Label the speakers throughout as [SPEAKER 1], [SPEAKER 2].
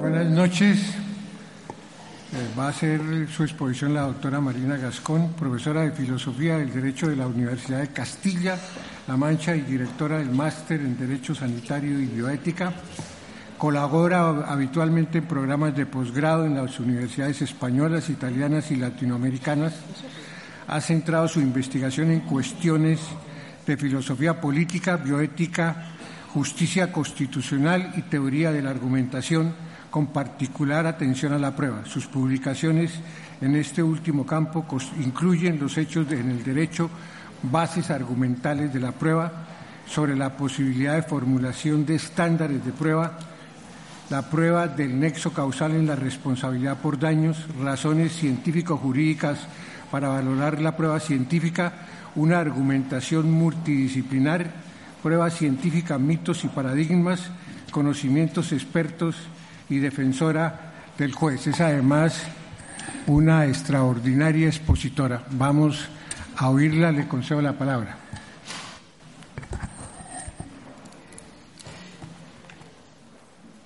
[SPEAKER 1] Buenas noches. Eh, va a hacer su exposición la doctora Marina Gascón, profesora de Filosofía del Derecho de la Universidad de Castilla-La Mancha y directora del Máster en Derecho Sanitario y Bioética. Colabora habitualmente en programas de posgrado en las universidades españolas, italianas y latinoamericanas. Ha centrado su investigación en cuestiones de filosofía política, bioética, justicia constitucional y teoría de la argumentación, con particular atención a la prueba. Sus publicaciones en este último campo incluyen los hechos en el derecho, bases argumentales de la prueba, sobre la posibilidad de formulación de estándares de prueba, la prueba del nexo causal en la responsabilidad por daños, razones científico-jurídicas para valorar la prueba científica, una argumentación multidisciplinar, prueba científica, mitos y paradigmas, conocimientos expertos y defensora del juez. Es además una extraordinaria expositora. Vamos a oírla, le concedo la palabra.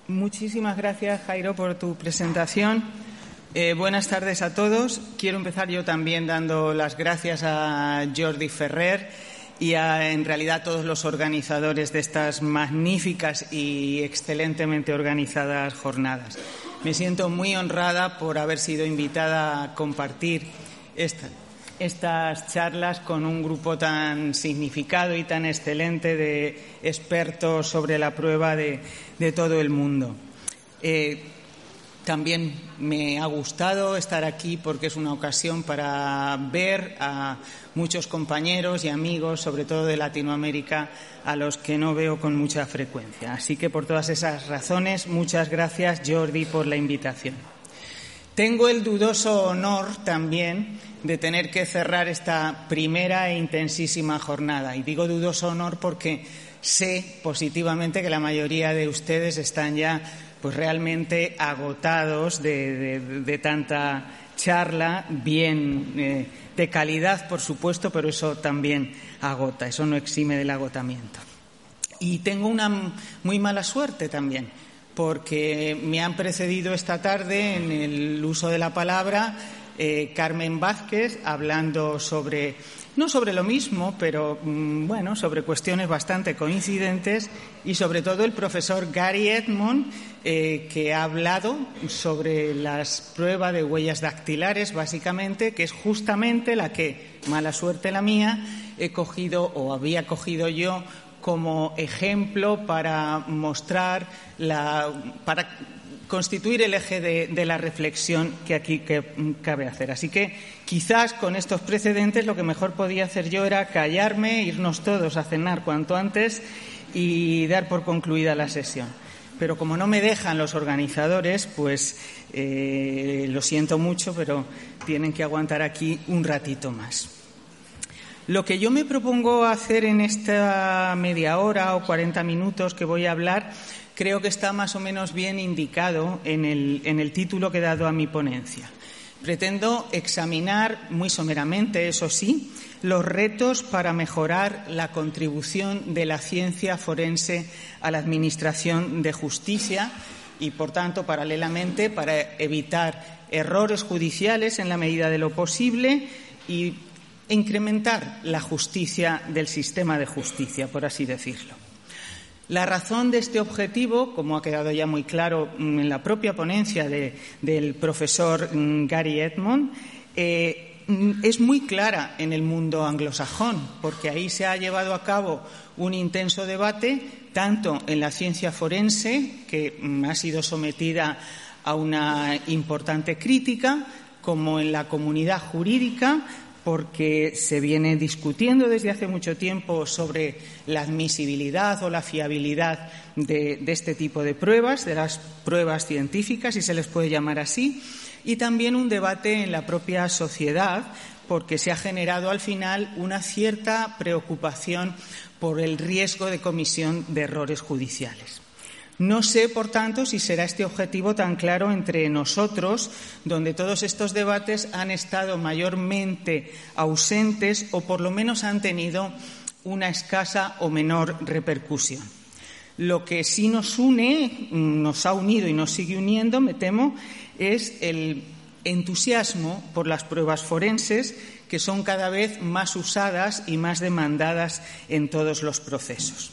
[SPEAKER 2] Muchísimas gracias, Jairo, por tu presentación. Eh, buenas tardes a todos. Quiero empezar yo también dando las gracias a Jordi Ferrer y a, en realidad, todos los organizadores de estas magníficas y excelentemente organizadas jornadas. Me siento muy honrada por haber sido invitada a compartir esta, estas charlas con un grupo tan significado y tan excelente de expertos sobre la prueba de, todo el mundo. Eh, también me ha gustado estar aquí porque es una ocasión para ver a muchos compañeros y amigos, sobre todo de Latinoamérica, a los que no veo con mucha frecuencia. Así que por todas esas razones, muchas gracias Jordi por la invitación. Tengo el dudoso honor también de tener que cerrar esta primera e intensísima jornada. Y digo dudoso honor porque sé positivamente que la mayoría de ustedes están ya pues realmente agotados de, tanta charla, bien eh, de calidad, por supuesto, pero eso también agota, eso no exime del agotamiento. Y tengo una muy mala suerte también, porque me han precedido esta tarde en el uso de la palabra eh, Carmen Vázquez hablando sobre, no sobre lo mismo, pero mm, bueno, sobre cuestiones bastante coincidentes y sobre todo el profesor Gary Edmond, eh, que ha hablado sobre las pruebas de huellas dactilares, básicamente, que es justamente la que, mala suerte la mía, he cogido o había cogido yo como ejemplo para mostrar la, para constituir el eje de, la reflexión que aquí cabe hacer. Así que quizás con estos precedentes lo que mejor podía hacer yo era callarme, irnos todos a cenar cuanto antes y dar por concluida la sesión. Pero como no me dejan los organizadores, pues eh, lo siento mucho, pero tienen que aguantar aquí un ratito más. Lo que yo me propongo hacer en esta media hora o 40 minutos que voy a hablar creo que está más o menos bien indicado en el, título que he dado a mi ponencia. Pretendo examinar muy someramente, eso sí, los retos para mejorar la contribución de la ciencia forense a la Administración de Justicia y, por tanto, paralelamente, para evitar errores judiciales en la medida de lo posible y incrementar la justicia del sistema de justicia, por así decirlo. La razón de este objetivo, como ha quedado ya muy claro mm, en la propia ponencia del profesor mm, Gary Edmond, eh, mm, es muy clara en el mundo anglosajón, porque ahí se ha llevado a cabo un intenso debate, tanto en la ciencia forense, que ha sido sometida a una importante crítica, como en la comunidad jurídica, porque se viene discutiendo desde hace mucho tiempo sobre la admisibilidad o la fiabilidad de, este tipo de pruebas, de las pruebas científicas, si se les puede llamar así, y también un debate en la propia sociedad, porque se ha generado al final una cierta preocupación por el riesgo de comisión de errores judiciales. No sé, por tanto, si será este objetivo tan claro entre nosotros, donde todos estos debates han estado mayormente ausentes o por lo menos han tenido una escasa o menor repercusión. Lo que sí nos une, nos ha unido y nos sigue uniendo, me temo, es el entusiasmo por las pruebas forenses que son cada vez más usadas y más demandadas en todos los procesos.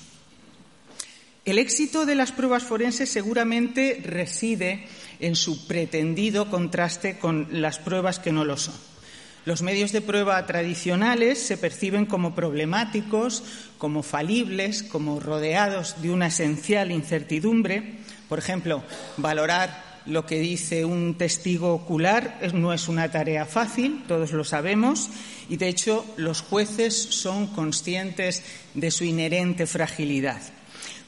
[SPEAKER 2] El éxito de las pruebas forenses seguramente reside en su pretendido contraste con las pruebas que no lo son. Los medios de prueba tradicionales se perciben como problemáticos, como falibles, como rodeados de una esencial incertidumbre. Por ejemplo, valorar lo que dice un testigo ocular no es una tarea fácil, todos lo sabemos, y de hecho los jueces son conscientes de su inherente fragilidad.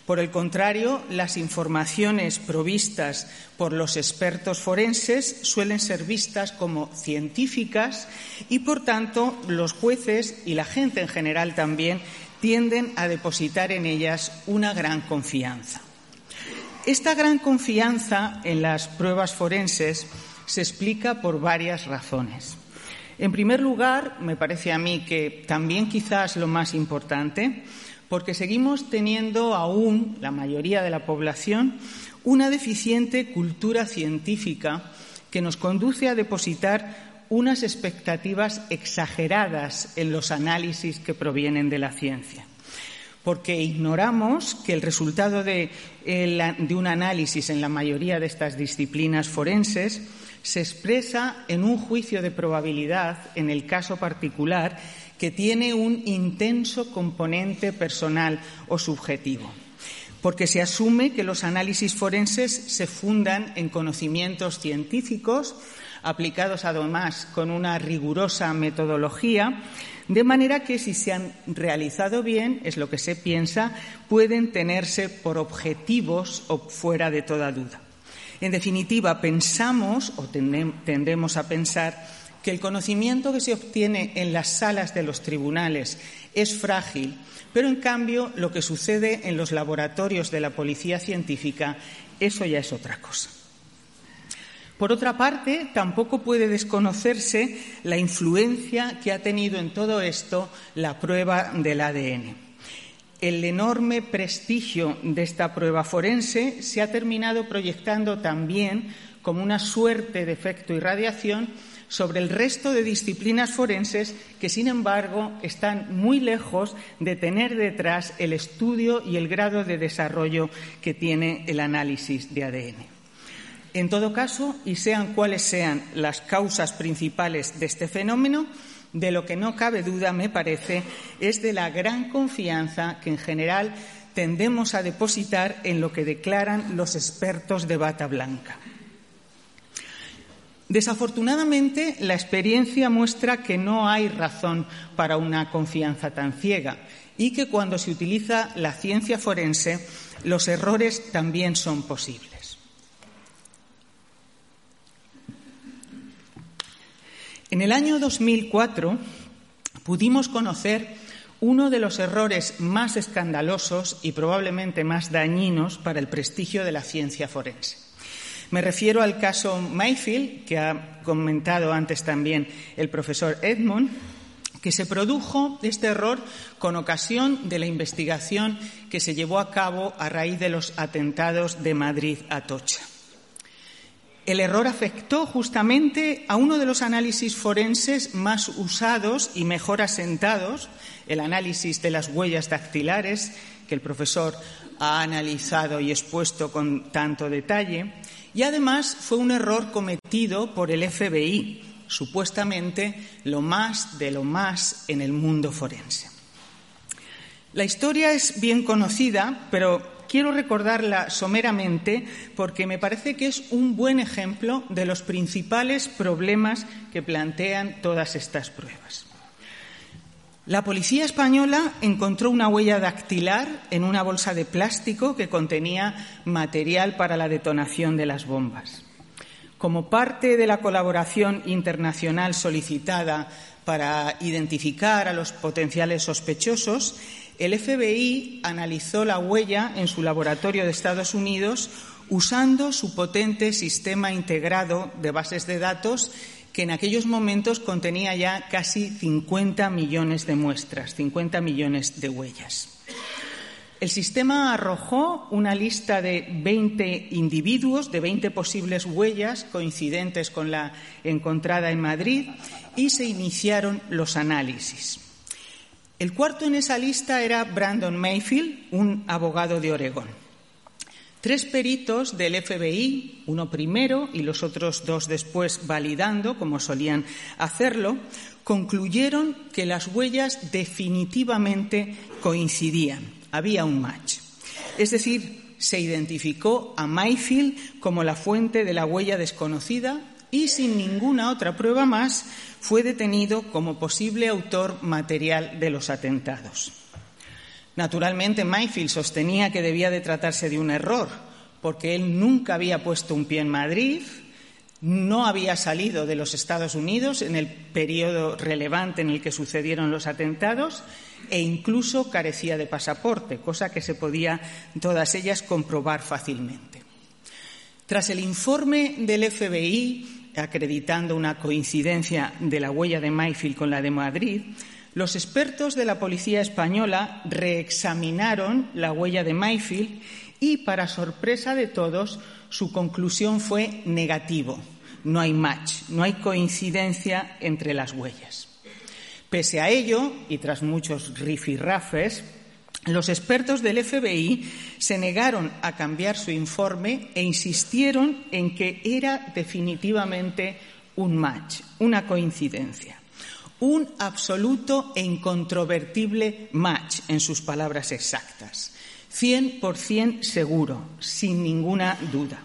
[SPEAKER 2] Por el contrario, las informaciones provistas por los expertos forenses suelen ser vistas como científicas y, por tanto, los jueces y la gente en general también tienden a depositar en ellas una gran confianza. Esta gran confianza en las pruebas forenses se explica por varias razones. En primer lugar, me parece a mí que también quizás lo más importante, porque seguimos teniendo aún, la mayoría de la población, una deficiente cultura científica que nos conduce a depositar unas expectativas exageradas en los análisis que provienen de la ciencia. Porque ignoramos que el resultado de, un análisis en la mayoría de estas disciplinas forenses se expresa en un juicio de probabilidad, en el caso particular, que tiene un intenso componente personal o subjetivo porque se asume que los análisis forenses se fundan en conocimientos científicos, aplicados además con una rigurosa metodología, de manera que si se han realizado bien, es lo que se piensa, pueden tenerse por objetivos o fuera de toda duda. En definitiva, pensamos o tendemos a pensar que el conocimiento que se obtiene en las salas de los tribunales es frágil, pero en cambio lo que sucede en los laboratorios de la policía científica, eso ya es otra cosa. Por otra parte, tampoco puede desconocerse la influencia que ha tenido en todo esto la prueba del ADN. El enorme prestigio de esta prueba forense se ha terminado proyectando también como una suerte de efecto irradiación sobre el resto de disciplinas forenses que, sin embargo, están muy lejos de tener detrás el estudio y el grado de desarrollo que tiene el análisis de ADN. En todo caso, y sean cuales sean las causas principales de este fenómeno, de lo que no cabe duda, me parece, es de la gran confianza que en general tendemos a depositar en lo que declaran los expertos de bata blanca. Desafortunadamente, la experiencia muestra que no hay razón para una confianza tan ciega y que cuando se utiliza la ciencia forense, los errores también son posibles. En el año 2004 pudimos conocer uno de los errores más escandalosos y probablemente más dañinos para el prestigio de la ciencia forense. Me refiero al caso Mayfield, que ha comentado antes también el profesor Edmund, que se produjo este error con ocasión de la investigación que se llevó a cabo a raíz de los atentados de Madrid a Tocha. El error afectó justamente a uno de los análisis forenses más usados y mejor asentados, el análisis de las huellas dactilares, que el profesor ha analizado y expuesto con tanto detalle, y además fue un error cometido por el FBI, supuestamente lo más de lo más en el mundo forense. La historia es bien conocida, pero quiero recordarla someramente porque me parece que es un buen ejemplo de los principales problemas que plantean todas estas pruebas. La policía española encontró una huella dactilar en una bolsa de plástico que contenía material para la detonación de las bombas. Como parte de la colaboración internacional solicitada para identificar a los potenciales sospechosos, el FBI analizó la huella en su laboratorio de Estados Unidos usando su potente sistema integrado de bases de datos que en aquellos momentos contenía ya casi 50 millones de muestras, 50 millones de huellas. El sistema arrojó una lista de 20 individuos, de 20 posibles huellas coincidentes con la encontrada en Madrid y se iniciaron los análisis. El cuarto en esa lista era Brandon Mayfield, un abogado de Oregón. Tres peritos del FBI, uno primero y los otros dos después validando, como solían hacerlo, concluyeron que las huellas definitivamente coincidían. Había un match. Es decir, se identificó a Mayfield como la fuente de la huella desconocida y sin ninguna otra prueba más fue detenido como posible autor material de los atentados. Naturalmente, Mayfield sostenía que debía de tratarse de un error, porque él nunca había puesto un pie en Madrid, no había salido de los Estados Unidos en el periodo relevante en el que sucedieron los atentados e incluso carecía de pasaporte, cosa que se podía todas ellas comprobar fácilmente. Tras el informe del FBI acreditando una coincidencia de la huella de Mayfield con la de Madrid, los expertos de la policía española reexaminaron la huella de Mayfield y, para sorpresa de todos, su conclusión fue negativo. No hay match, no hay coincidencia entre las huellas. Pese a ello, y tras muchos rifirrafes, los expertos del FBI se negaron a cambiar su informe e insistieron en que era definitivamente un match, una coincidencia un absoluto e incontrovertible match, en sus palabras exactas. Cien por cien seguro, sin ninguna duda.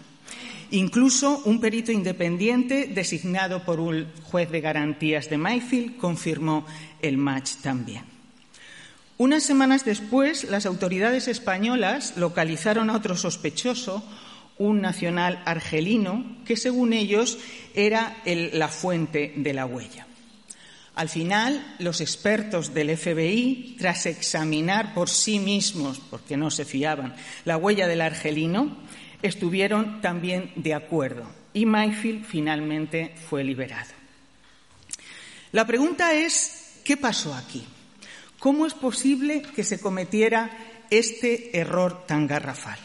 [SPEAKER 2] Incluso un perito independiente designado por un juez de garantías de Mayfield confirmó el match también. Unas semanas después, las autoridades españolas localizaron a otro sospechoso, un nacional argelino, que según ellos era la fuente de la huella. Al final, los expertos del FBI, tras examinar por sí mismos, porque no se fiaban, la huella del argelino, estuvieron también de acuerdo y Mayfield finalmente fue liberado. La pregunta es, ¿qué pasó aquí? ¿Cómo es posible que se cometiera este error tan garrafal?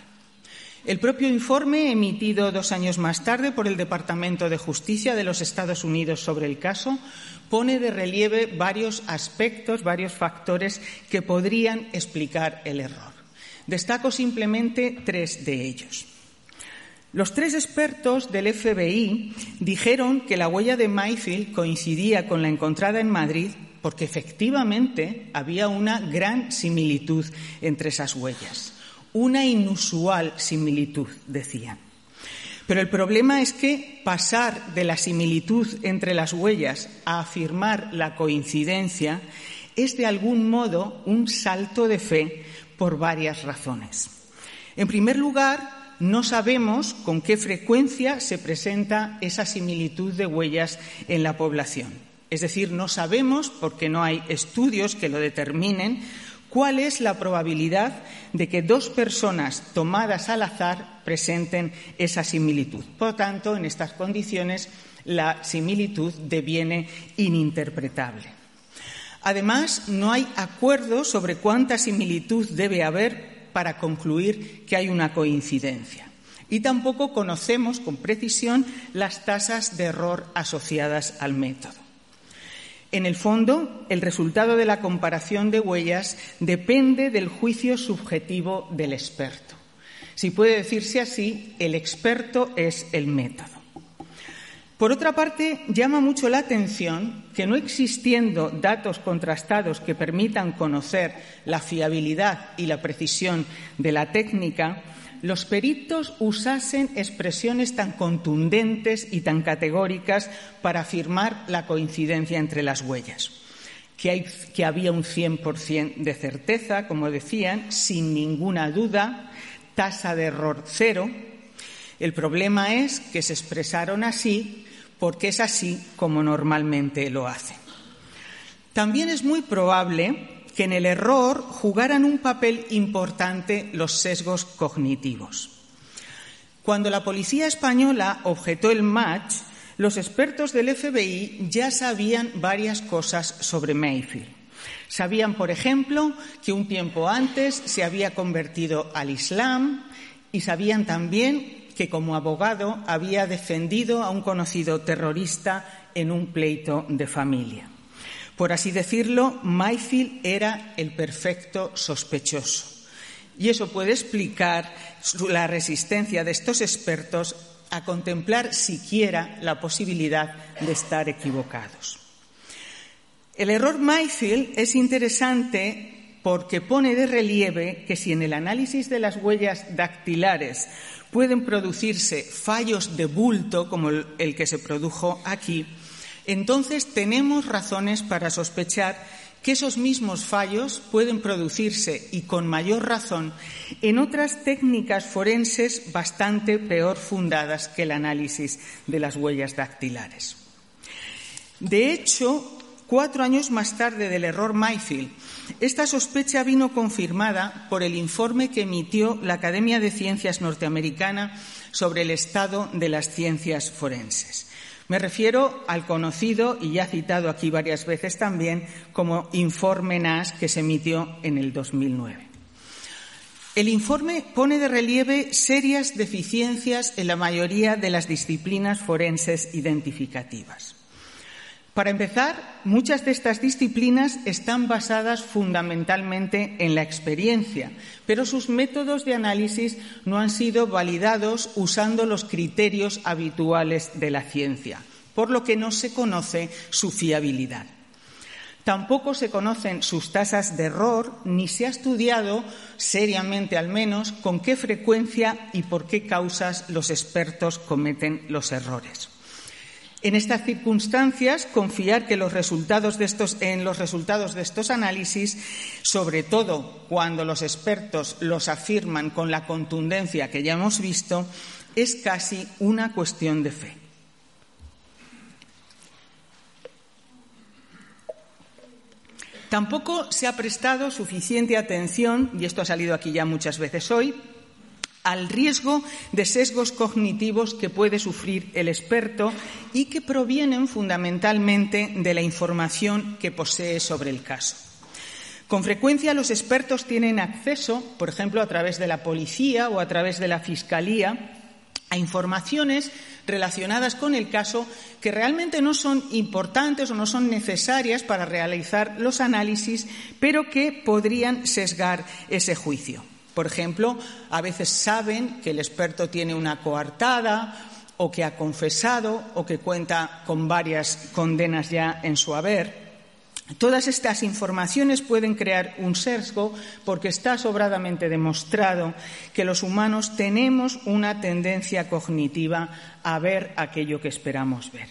[SPEAKER 2] El propio informe, emitido dos años más tarde por el Departamento de Justicia de los Estados Unidos sobre el caso, pone de relieve varios aspectos, varios factores que podrían explicar el error. Destaco simplemente tres de ellos. Los tres expertos del FBI dijeron que la huella de Mayfield coincidía con la encontrada en Madrid porque efectivamente había una gran similitud entre esas huellas, una inusual similitud, decían. Pero el problema es que pasar de la similitud entre las huellas a afirmar la coincidencia es de algún modo un salto de fe por varias razones. En primer lugar, no sabemos con qué frecuencia se presenta esa similitud de huellas en la población. Es decir, no sabemos, porque no hay estudios que lo determinen, ¿Cuál es la probabilidad de que dos personas tomadas al azar presenten esa similitud? Por tanto, en estas condiciones, la similitud deviene ininterpretable. Además, no hay acuerdo sobre cuánta similitud debe haber para concluir que hay una coincidencia. Y tampoco conocemos con precisión las tasas de error asociadas al método. En el fondo, el resultado de la comparación de huellas depende del juicio subjetivo del experto. Si puede decirse así, el experto es el método. Por otra parte, llama mucho la atención que no existiendo datos contrastados que permitan conocer la fiabilidad y la precisión de la técnica, los peritos usasen expresiones tan contundentes y tan categóricas para afirmar la coincidencia entre las huellas. Que, había un 100% de certeza, como decían, sin ninguna duda, tasa de error cero. El problema es que se expresaron así porque es así como normalmente lo hacen. También es muy probable que en el error jugaran un papel importante los sesgos cognitivos. Cuando la policía española objetó el match, los expertos del FBI ya sabían varias cosas sobre Mayfield. Sabían, por ejemplo, que un tiempo antes se había convertido al Islam y sabían también que como abogado había defendido a un conocido terrorista en un pleito de familia. Por así decirlo, Mayfield era el perfecto sospechoso. Y eso puede explicar la resistencia de estos expertos a contemplar siquiera la posibilidad de estar equivocados. El error Mayfield es interesante porque pone de relieve que si en el análisis de las huellas dactilares pueden producirse fallos de bulto como el que se produjo aquí, entonces tenemos razones para sospechar que esos mismos fallos pueden producirse, y con mayor razón, en otras técnicas forenses bastante peor fundadas que el análisis de las huellas dactilares. De hecho, cuatro años más tarde del error Mayfield, esta sospecha vino confirmada por el informe que emitió la Academia de Ciencias norteamericana sobre el estado de las ciencias forenses. Me refiero al conocido y ya citado aquí varias veces también como informe NAS que se emitió en el 2009. El informe pone de relieve serias deficiencias en la mayoría de las disciplinas forenses identificativas. Para empezar, muchas de estas disciplinas están basadas fundamentalmente en la experiencia, pero sus métodos de análisis no han sido validados usando los criterios habituales de la ciencia, por lo que no se conoce su fiabilidad. Tampoco se conocen sus tasas de error, ni se ha estudiado seriamente al menos con qué frecuencia y por qué causas los expertos cometen los errores. En estas circunstancias, confiar que en los resultados de estos análisis, sobre todo cuando los expertos los afirman con la contundencia que ya hemos visto, es casi una cuestión de fe. Tampoco se ha prestado suficiente atención, y esto ha salido aquí ya muchas veces hoy, al riesgo de sesgos cognitivos que puede sufrir el experto y que provienen fundamentalmente de la información que posee sobre el caso. Con frecuencia los expertos tienen acceso, por ejemplo, a través de la policía o a través de la fiscalía, a informaciones relacionadas con el caso que realmente no son importantes o no son necesarias para realizar los análisis, pero que podrían sesgar ese juicio. Por ejemplo, a veces saben que el experto tiene una coartada o que ha confesado o que cuenta con varias condenas ya en su haber. Todas estas informaciones pueden crear un sesgo porque está sobradamente demostrado que los humanos tenemos una tendencia cognitiva a ver aquello que esperamos ver.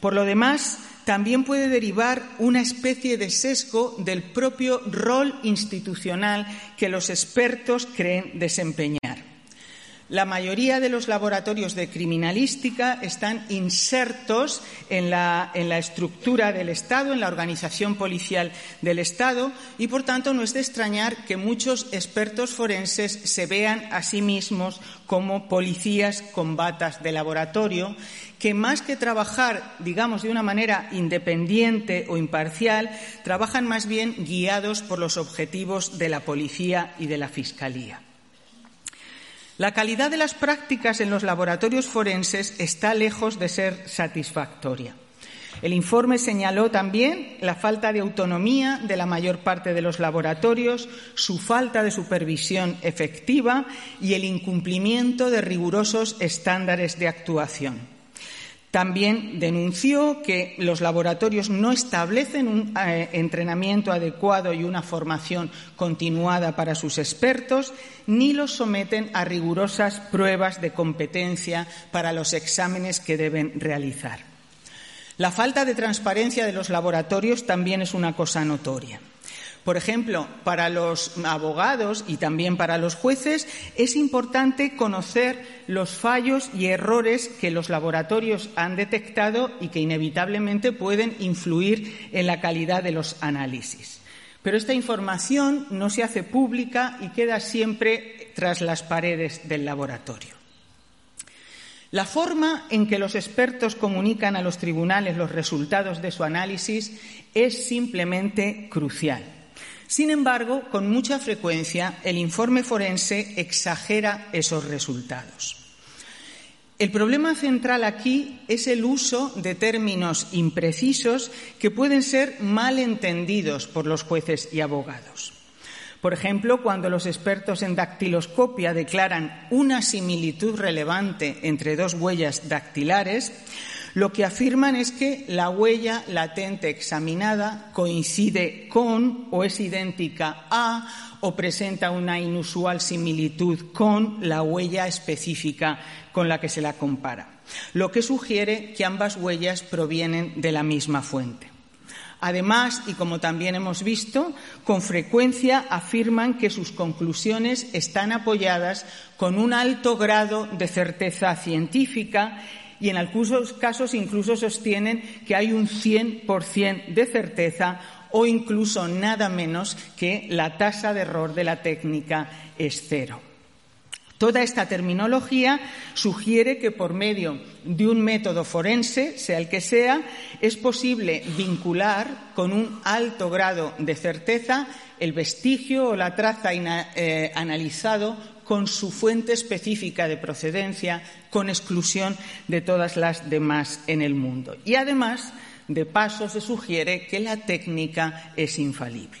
[SPEAKER 2] Por lo demás, también puede derivar una especie de sesgo del propio rol institucional que los expertos creen desempeñar. La mayoría de los laboratorios de criminalística están insertos en la, estructura del Estado, en la organización policial del Estado, y por tanto no es de extrañar que muchos expertos forenses se vean a sí mismos como policías con batas de laboratorio, que más que trabajar, digamos, de una manera independiente o imparcial, trabajan más bien guiados por los objetivos de la policía y de la fiscalía. La calidad de las prácticas en los laboratorios forenses está lejos de ser satisfactoria. El informe señaló también la falta de autonomía de la mayor parte de los laboratorios, su falta de supervisión efectiva y el incumplimiento de rigurosos estándares de actuación. También denunció que los laboratorios no establecen un eh, entrenamiento adecuado y una formación continuada para sus expertos, ni los someten a rigurosas pruebas de competencia para los exámenes que deben realizar. La falta de transparencia de los laboratorios también es una cosa notoria. Por ejemplo, para los abogados y también para los jueces es importante conocer los fallos y errores que los laboratorios han detectado y que inevitablemente pueden influir en la calidad de los análisis. Pero esta información no se hace pública y queda siempre tras las paredes del laboratorio. La forma en que los expertos comunican a los tribunales los resultados de su análisis es simplemente crucial. Sin embargo, con mucha frecuencia el informe forense exagera esos resultados. El problema central aquí es el uso de términos imprecisos que pueden ser mal entendidos por los jueces y abogados. Por ejemplo, cuando los expertos en dactiloscopia declaran una similitud relevante entre dos huellas dactilares, lo que afirman es que la huella latente examinada coincide con o es idéntica a o presenta una inusual similitud con la huella específica con la que se la compara, lo que sugiere que ambas huellas provienen de la misma fuente. Además, y como también hemos visto, con frecuencia afirman que sus conclusiones están apoyadas con un alto grado de certeza científica y en algunos casos incluso sostienen que hay un 100% de certeza o incluso nada menos que la tasa de error de la técnica es cero. Toda esta terminología sugiere que por medio de un método forense, sea el que sea, es posible vincular con un alto grado de certeza el vestigio o la traza eh, analizado con su fuente específica de procedencia, con exclusión de todas las demás en el mundo. Y además, de paso, se sugiere que la técnica es infalible.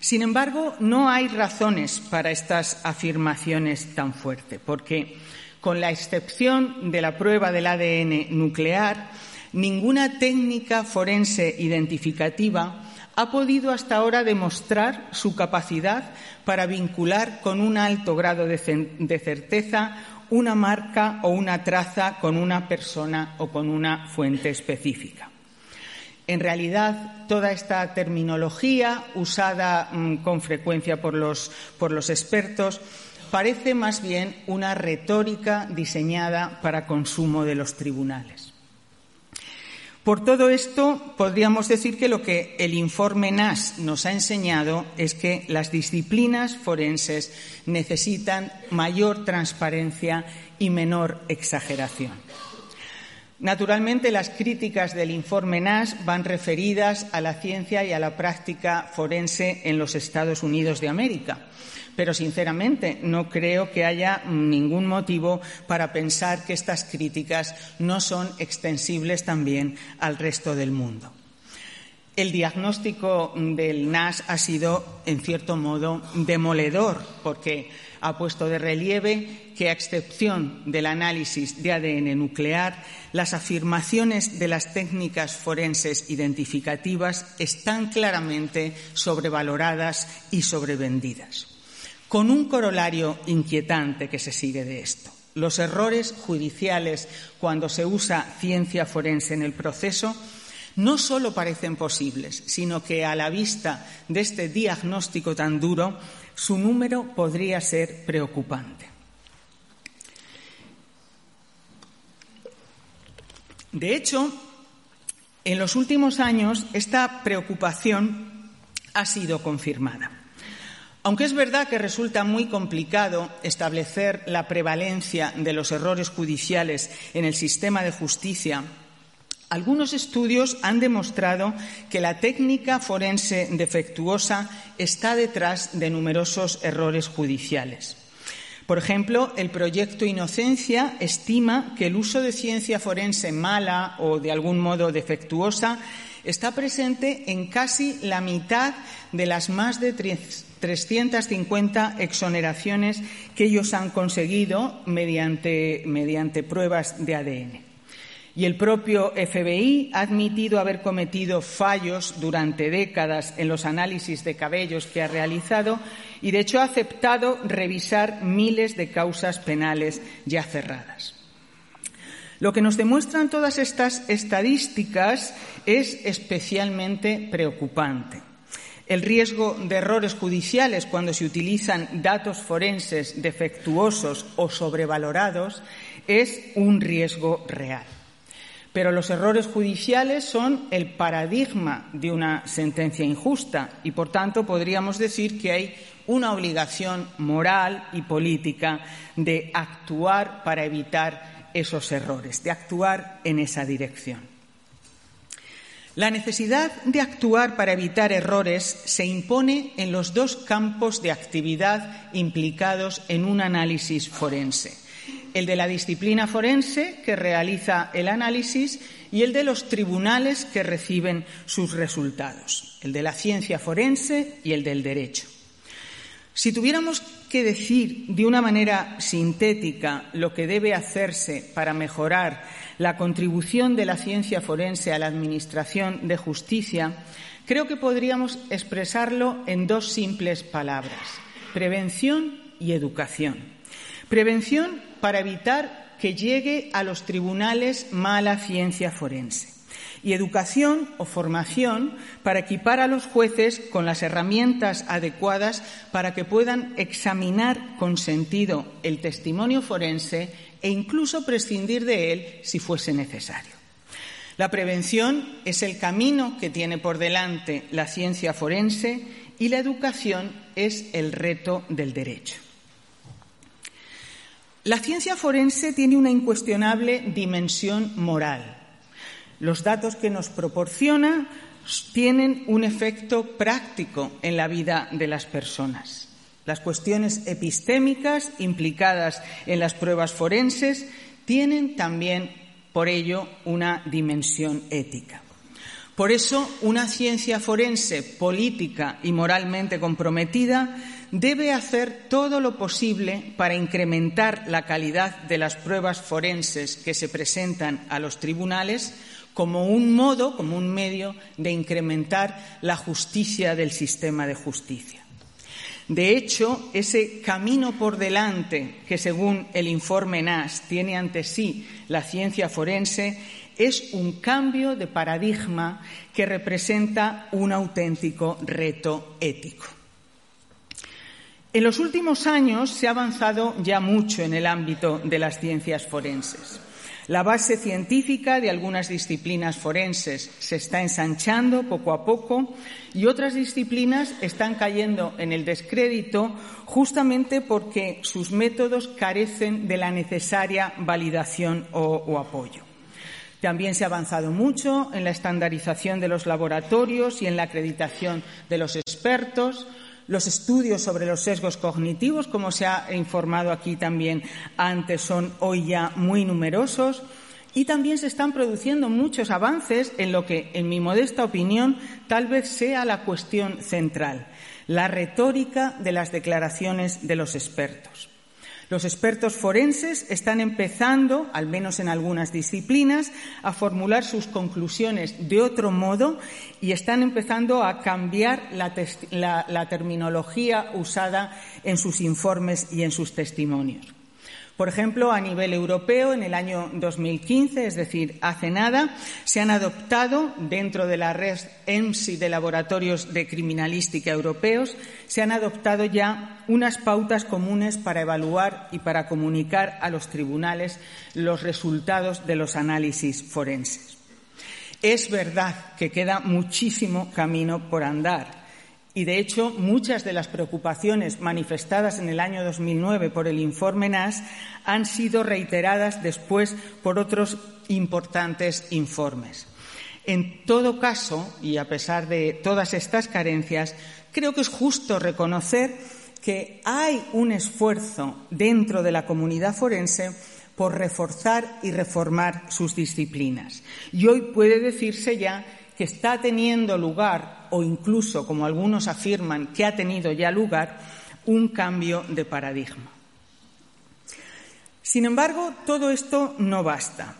[SPEAKER 2] Sin embargo, no hay razones para estas afirmaciones tan fuertes, porque, con la excepción de la prueba del ADN nuclear, ninguna técnica forense identificativa ha podido hasta ahora demostrar su capacidad para vincular con un alto grado de, certeza una marca o una traza con una persona o con una fuente específica. En realidad, toda esta terminología usada mm, con frecuencia por los, por los expertos parece más bien una retórica diseñada para consumo de los tribunales. Por todo esto, podríamos decir que lo que el informe NAS nos ha enseñado es que las disciplinas forenses necesitan mayor transparencia y menor exageración. Naturalmente, las críticas del informe NAS van referidas a la ciencia y a la práctica forense en los Estados Unidos de América pero sinceramente no creo que haya ningún motivo para pensar que estas críticas no son extensibles también al resto del mundo. El diagnóstico del NAS ha sido, en cierto modo, demoledor, porque ha puesto de relieve que, a excepción del análisis de ADN nuclear, las afirmaciones de las técnicas forenses identificativas están claramente sobrevaloradas y sobrevendidas con un corolario inquietante que se sigue de esto. Los errores judiciales cuando se usa ciencia forense en el proceso no solo parecen posibles, sino que a la vista de este diagnóstico tan duro, su número podría ser preocupante. De hecho, en los últimos años esta preocupación ha sido confirmada. Aunque es verdad que resulta muy complicado establecer la prevalencia de los errores judiciales en el sistema de justicia, algunos estudios han demostrado que la técnica forense defectuosa está detrás de numerosos errores judiciales. Por ejemplo, el proyecto Inocencia estima que el uso de ciencia forense mala o de algún modo defectuosa está presente en casi la mitad de las más de 350 exoneraciones que ellos han conseguido mediante, mediante pruebas de ADN. Y el propio FBI ha admitido haber cometido fallos durante décadas en los análisis de cabellos que ha realizado y, de hecho, ha aceptado revisar miles de causas penales ya cerradas. Lo que nos demuestran todas estas estadísticas es especialmente preocupante. El riesgo de errores judiciales cuando se utilizan datos forenses defectuosos o sobrevalorados es un riesgo real. Pero los errores judiciales son el paradigma de una sentencia injusta y, por tanto, podríamos decir que hay una obligación moral y política de actuar para evitar esos errores, de actuar en esa dirección. La necesidad de actuar para evitar errores se impone en los dos campos de actividad implicados en un análisis forense el de la disciplina forense, que realiza el análisis, y el de los tribunales que reciben sus resultados, el de la ciencia forense y el del derecho. Si tuviéramos que decir de una manera sintética lo que debe hacerse para mejorar la contribución de la ciencia forense a la Administración de Justicia, creo que podríamos expresarlo en dos simples palabras prevención y educación. Prevención para evitar que llegue a los tribunales mala ciencia forense. Y educación o formación para equipar a los jueces con las herramientas adecuadas para que puedan examinar con sentido el testimonio forense e incluso prescindir de él si fuese necesario. La prevención es el camino que tiene por delante la ciencia forense y la educación es el reto del derecho. La ciencia forense tiene una incuestionable dimensión moral. Los datos que nos proporciona tienen un efecto práctico en la vida de las personas. Las cuestiones epistémicas implicadas en las pruebas forenses tienen también, por ello, una dimensión ética. Por eso, una ciencia forense política y moralmente comprometida debe hacer todo lo posible para incrementar la calidad de las pruebas forenses que se presentan a los tribunales como un modo, como un medio de incrementar la justicia del sistema de justicia. De hecho, ese camino por delante que, según el informe NAS, tiene ante sí la ciencia forense es un cambio de paradigma que representa un auténtico reto ético. En los últimos años se ha avanzado ya mucho en el ámbito de las ciencias forenses. La base científica de algunas disciplinas forenses se está ensanchando poco a poco y otras disciplinas están cayendo en el descrédito justamente porque sus métodos carecen de la necesaria validación o, apoyo. También se ha avanzado mucho en la estandarización de los laboratorios y en la acreditación de los expertos, los estudios sobre los sesgos cognitivos, como se ha informado aquí también antes, son hoy ya muy numerosos. Y también se están produciendo muchos avances en lo que, en mi modesta opinión, tal vez sea la cuestión central, la retórica de las declaraciones de los expertos. Los expertos forenses están empezando, al menos en algunas disciplinas, a formular sus conclusiones de otro modo y están empezando a cambiar la, terminología usada en sus informes y en sus testimonios. Por ejemplo, a nivel europeo, en el año 2015, es decir, hace nada, se han adoptado, dentro de la red EMSI de laboratorios de criminalística europeos, se han adoptado ya unas pautas comunes para evaluar y para comunicar a los tribunales los resultados de los análisis forenses. Es verdad que queda muchísimo camino por andar y, de hecho, muchas de las preocupaciones manifestadas en el año 2009 por el informe NAS han sido reiteradas después por otros importantes informes. En todo caso, y a pesar de todas estas carencias, creo que es justo reconocer que hay un esfuerzo dentro de la comunidad forense por reforzar y reformar sus disciplinas. Y hoy puede decirse ya que está teniendo lugar, o incluso, como algunos afirman, que ha tenido ya lugar, un cambio de paradigma. Sin embargo, todo esto no basta.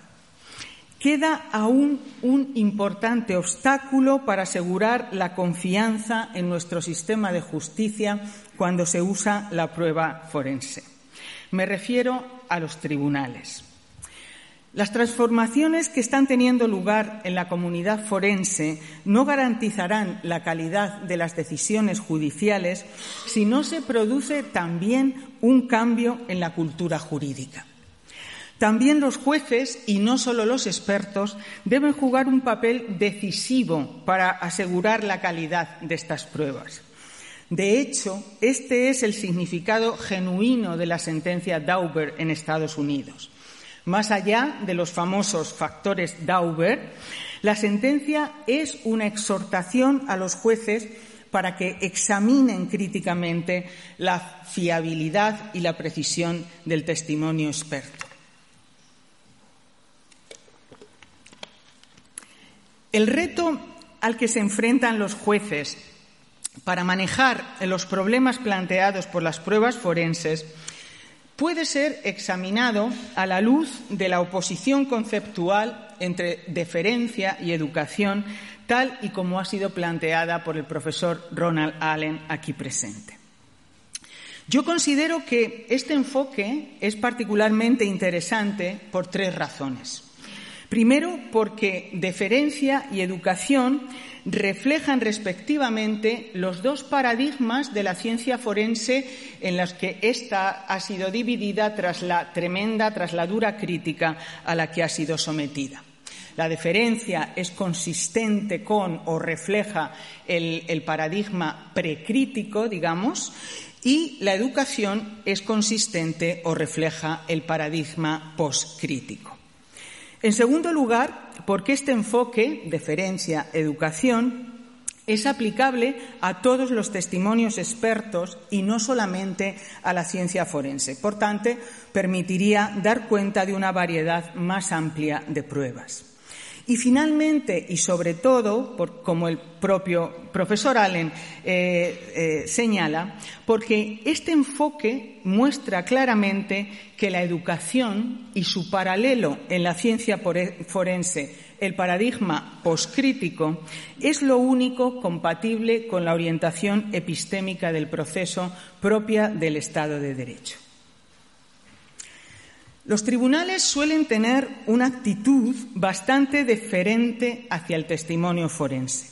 [SPEAKER 2] Queda aún un importante obstáculo para asegurar la confianza en nuestro sistema de justicia cuando se usa la prueba forense. Me refiero a los tribunales. Las transformaciones que están teniendo lugar en la comunidad forense no garantizarán la calidad de las decisiones judiciales si no se produce también un cambio en la cultura jurídica. También los jueces, y no solo los expertos, deben jugar un papel decisivo para asegurar la calidad de estas pruebas. De hecho, este es el significado genuino de la sentencia Dauber en Estados Unidos. Más allá de los famosos factores Dauber, la sentencia es una exhortación a los jueces para que examinen críticamente la fiabilidad y la precisión del testimonio experto. El reto al que se enfrentan los jueces para manejar los problemas planteados por las pruebas forenses puede ser examinado a la luz de la oposición conceptual entre deferencia y educación, tal y como ha sido planteada por el profesor Ronald Allen aquí presente. Yo considero que este enfoque es particularmente interesante por tres razones. Primero, porque deferencia y educación reflejan respectivamente los dos paradigmas de la ciencia forense en los que ésta ha sido dividida tras la tremenda, tras la dura crítica a la que ha sido sometida. La deferencia es consistente con o refleja el, el paradigma precrítico, digamos, y la educación es consistente o refleja el paradigma poscrítico. En segundo lugar, porque este enfoque, deferencia, educación, es aplicable a todos los testimonios expertos y no solamente a la ciencia forense. Por tanto, permitiría dar cuenta de una variedad más amplia de pruebas. Y finalmente, y sobre todo, como el propio profesor Allen eh, eh, señala, porque este enfoque muestra claramente que la educación y su paralelo en la ciencia forense, el paradigma poscrítico, es lo único compatible con la orientación epistémica del proceso propia del Estado de Derecho. Los tribunales suelen tener una actitud bastante deferente hacia el testimonio forense.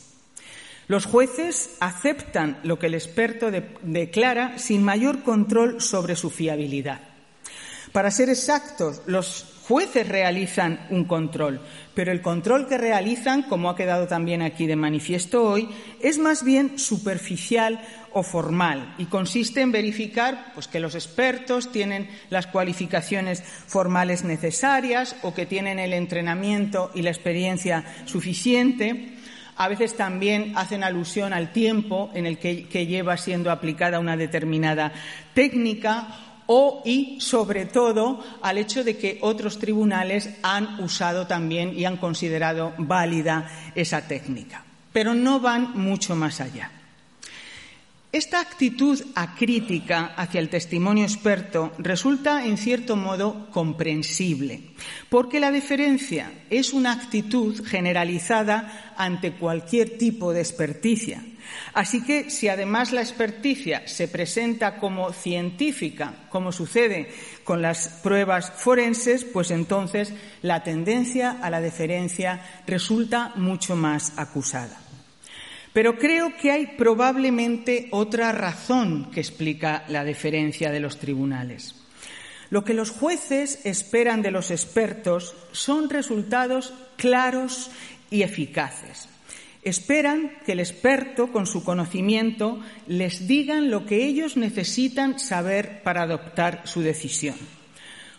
[SPEAKER 2] Los jueces aceptan lo que el experto declara sin mayor control sobre su fiabilidad. Para ser exactos, los jueces realizan un control, pero el control que realizan, como ha quedado también aquí de manifiesto hoy, es más bien superficial o formal y consiste en verificar pues, que los expertos tienen las cualificaciones formales necesarias o que tienen el entrenamiento y la experiencia suficiente. A veces también hacen alusión al tiempo en el que, que lleva siendo aplicada una determinada técnica o y sobre todo al hecho de que otros tribunales han usado también y han considerado válida esa técnica. Pero no van mucho más allá. Esta actitud acrítica hacia el testimonio experto resulta, en cierto modo, comprensible, porque la deferencia es una actitud generalizada ante cualquier tipo de experticia. Así que, si además la experticia se presenta como científica, como sucede con las pruebas forenses, pues entonces la tendencia a la deferencia resulta mucho más acusada. Pero creo que hay probablemente otra razón que explica la deferencia de los tribunales. Lo que los jueces esperan de los expertos son resultados claros y eficaces. Esperan que el experto, con su conocimiento, les digan lo que ellos necesitan saber para adoptar su decisión.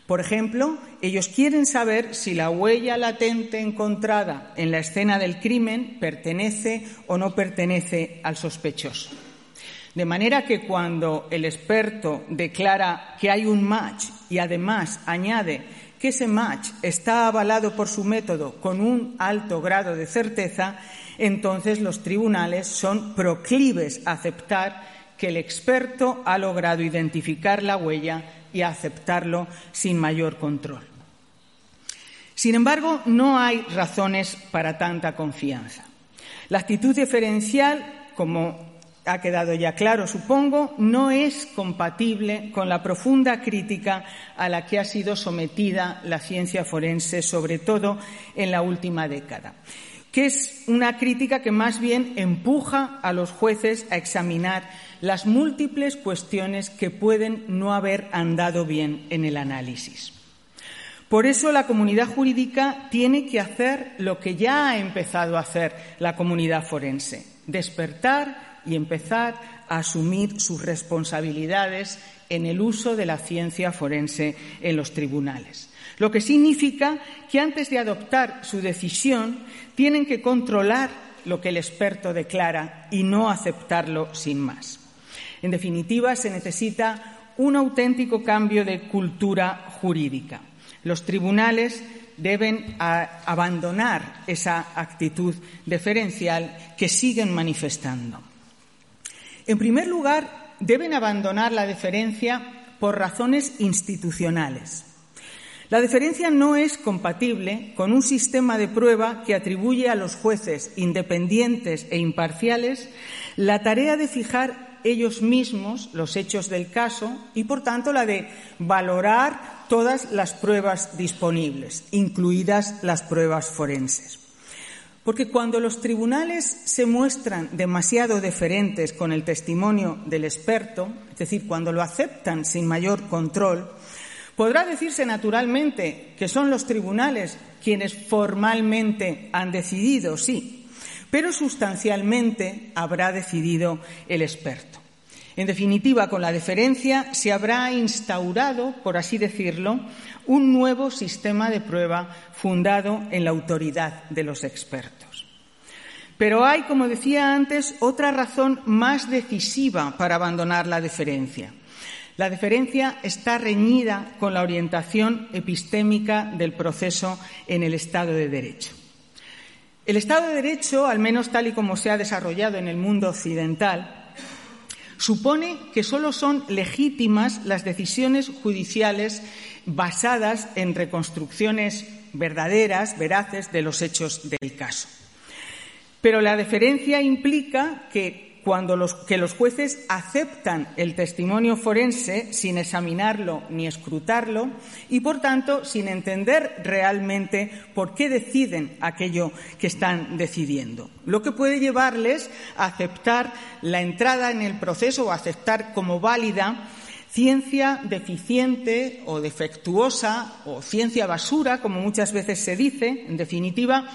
[SPEAKER 2] Por ejemplo, ellos quieren saber si la huella latente encontrada en la escena del crimen pertenece o no pertenece al sospechoso. De manera que cuando el experto declara que hay un match y además añade que ese match está avalado por su método con un alto grado de certeza, entonces los tribunales son proclives a aceptar que el experto ha logrado identificar la huella y aceptarlo sin mayor control. Sin embargo, no hay razones para tanta confianza. La actitud diferencial, como ha quedado ya claro, supongo, no es compatible con la profunda crítica a la que ha sido sometida la ciencia forense, sobre todo en la última década, que es una crítica que más bien empuja a los jueces a examinar las múltiples cuestiones que pueden no haber andado bien en el análisis. Por eso la comunidad jurídica tiene que hacer lo que ya ha empezado a hacer la comunidad forense, despertar y empezar a asumir sus responsabilidades en el uso de la ciencia forense en los tribunales. Lo que significa que antes de adoptar su decisión tienen que controlar lo que el experto declara y no aceptarlo sin más. En definitiva, se necesita un auténtico cambio de cultura jurídica. Los tribunales deben abandonar esa actitud deferencial que siguen manifestando. En primer lugar, deben abandonar la deferencia por razones institucionales. La deferencia no es compatible con un sistema de prueba que atribuye a los jueces independientes e imparciales la tarea de fijar ellos mismos los hechos del caso y, por tanto, la de valorar todas las pruebas disponibles, incluidas las pruebas forenses. Porque cuando los tribunales se muestran demasiado deferentes con el testimonio del experto, es decir, cuando lo aceptan sin mayor control, podrá decirse naturalmente que son los tribunales quienes formalmente han decidido, sí, pero sustancialmente habrá decidido el experto. En definitiva, con la deferencia se habrá instaurado, por así decirlo, un nuevo sistema de prueba fundado en la autoridad de los expertos. Pero hay, como decía antes, otra razón más decisiva para abandonar la deferencia. La deferencia está reñida con la orientación epistémica del proceso en el Estado de Derecho. El Estado de Derecho, al menos tal y como se ha desarrollado en el mundo occidental, supone que solo son legítimas las decisiones judiciales basadas en reconstrucciones verdaderas, veraces, de los hechos del caso. Pero la deferencia implica que cuando los, que los jueces aceptan el testimonio forense sin examinarlo ni escrutarlo y, por tanto, sin entender realmente por qué deciden aquello que están decidiendo. Lo que puede llevarles a aceptar la entrada en el proceso o aceptar como válida ciencia deficiente o defectuosa o ciencia basura, como muchas veces se dice, en definitiva,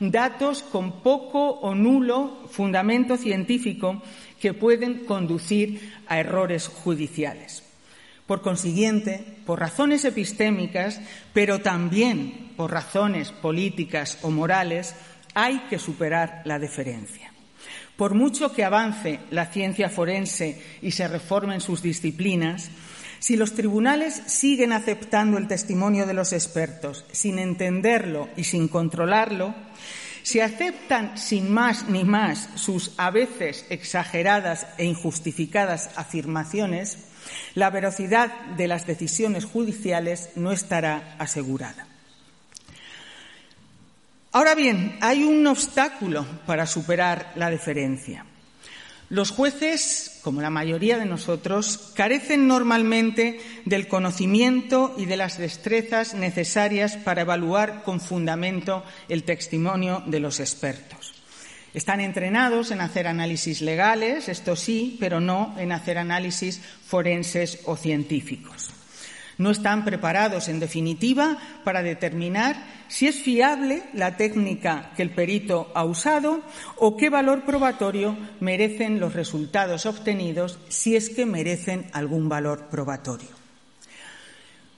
[SPEAKER 2] datos con poco o nulo fundamento científico que pueden conducir a errores judiciales. Por consiguiente, por razones epistémicas, pero también por razones políticas o morales, hay que superar la deferencia. Por mucho que avance la ciencia forense y se reformen sus disciplinas, si los tribunales siguen aceptando el testimonio de los expertos sin entenderlo y sin controlarlo, si aceptan sin más ni más sus a veces exageradas e injustificadas afirmaciones, la velocidad de las decisiones judiciales no estará asegurada. Ahora bien, hay un obstáculo para superar la deferencia. Los jueces, como la mayoría de nosotros, carecen normalmente del conocimiento y de las destrezas necesarias para evaluar con fundamento el testimonio de los expertos. Están entrenados en hacer análisis legales, esto sí, pero no en hacer análisis forenses o científicos. No están preparados, en definitiva, para determinar si es fiable la técnica que el perito ha usado o qué valor probatorio merecen los resultados obtenidos, si es que merecen algún valor probatorio.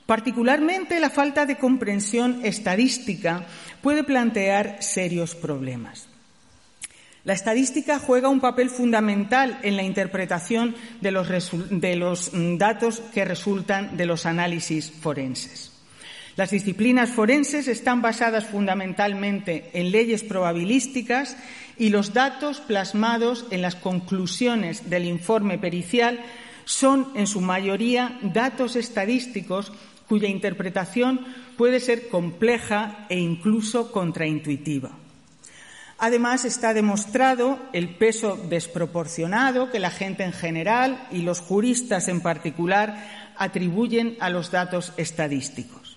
[SPEAKER 2] Particularmente la falta de comprensión estadística puede plantear serios problemas. La estadística juega un papel fundamental en la interpretación de los, mm, datos que resultan de los análisis forenses. Las disciplinas forenses están basadas fundamentalmente en leyes probabilísticas y los datos plasmados en las conclusiones del informe pericial son, en su mayoría, datos estadísticos cuya interpretación puede ser compleja e incluso contraintuitiva. Además, está demostrado el peso desproporcionado que la gente en general y los juristas en particular atribuyen a los datos estadísticos.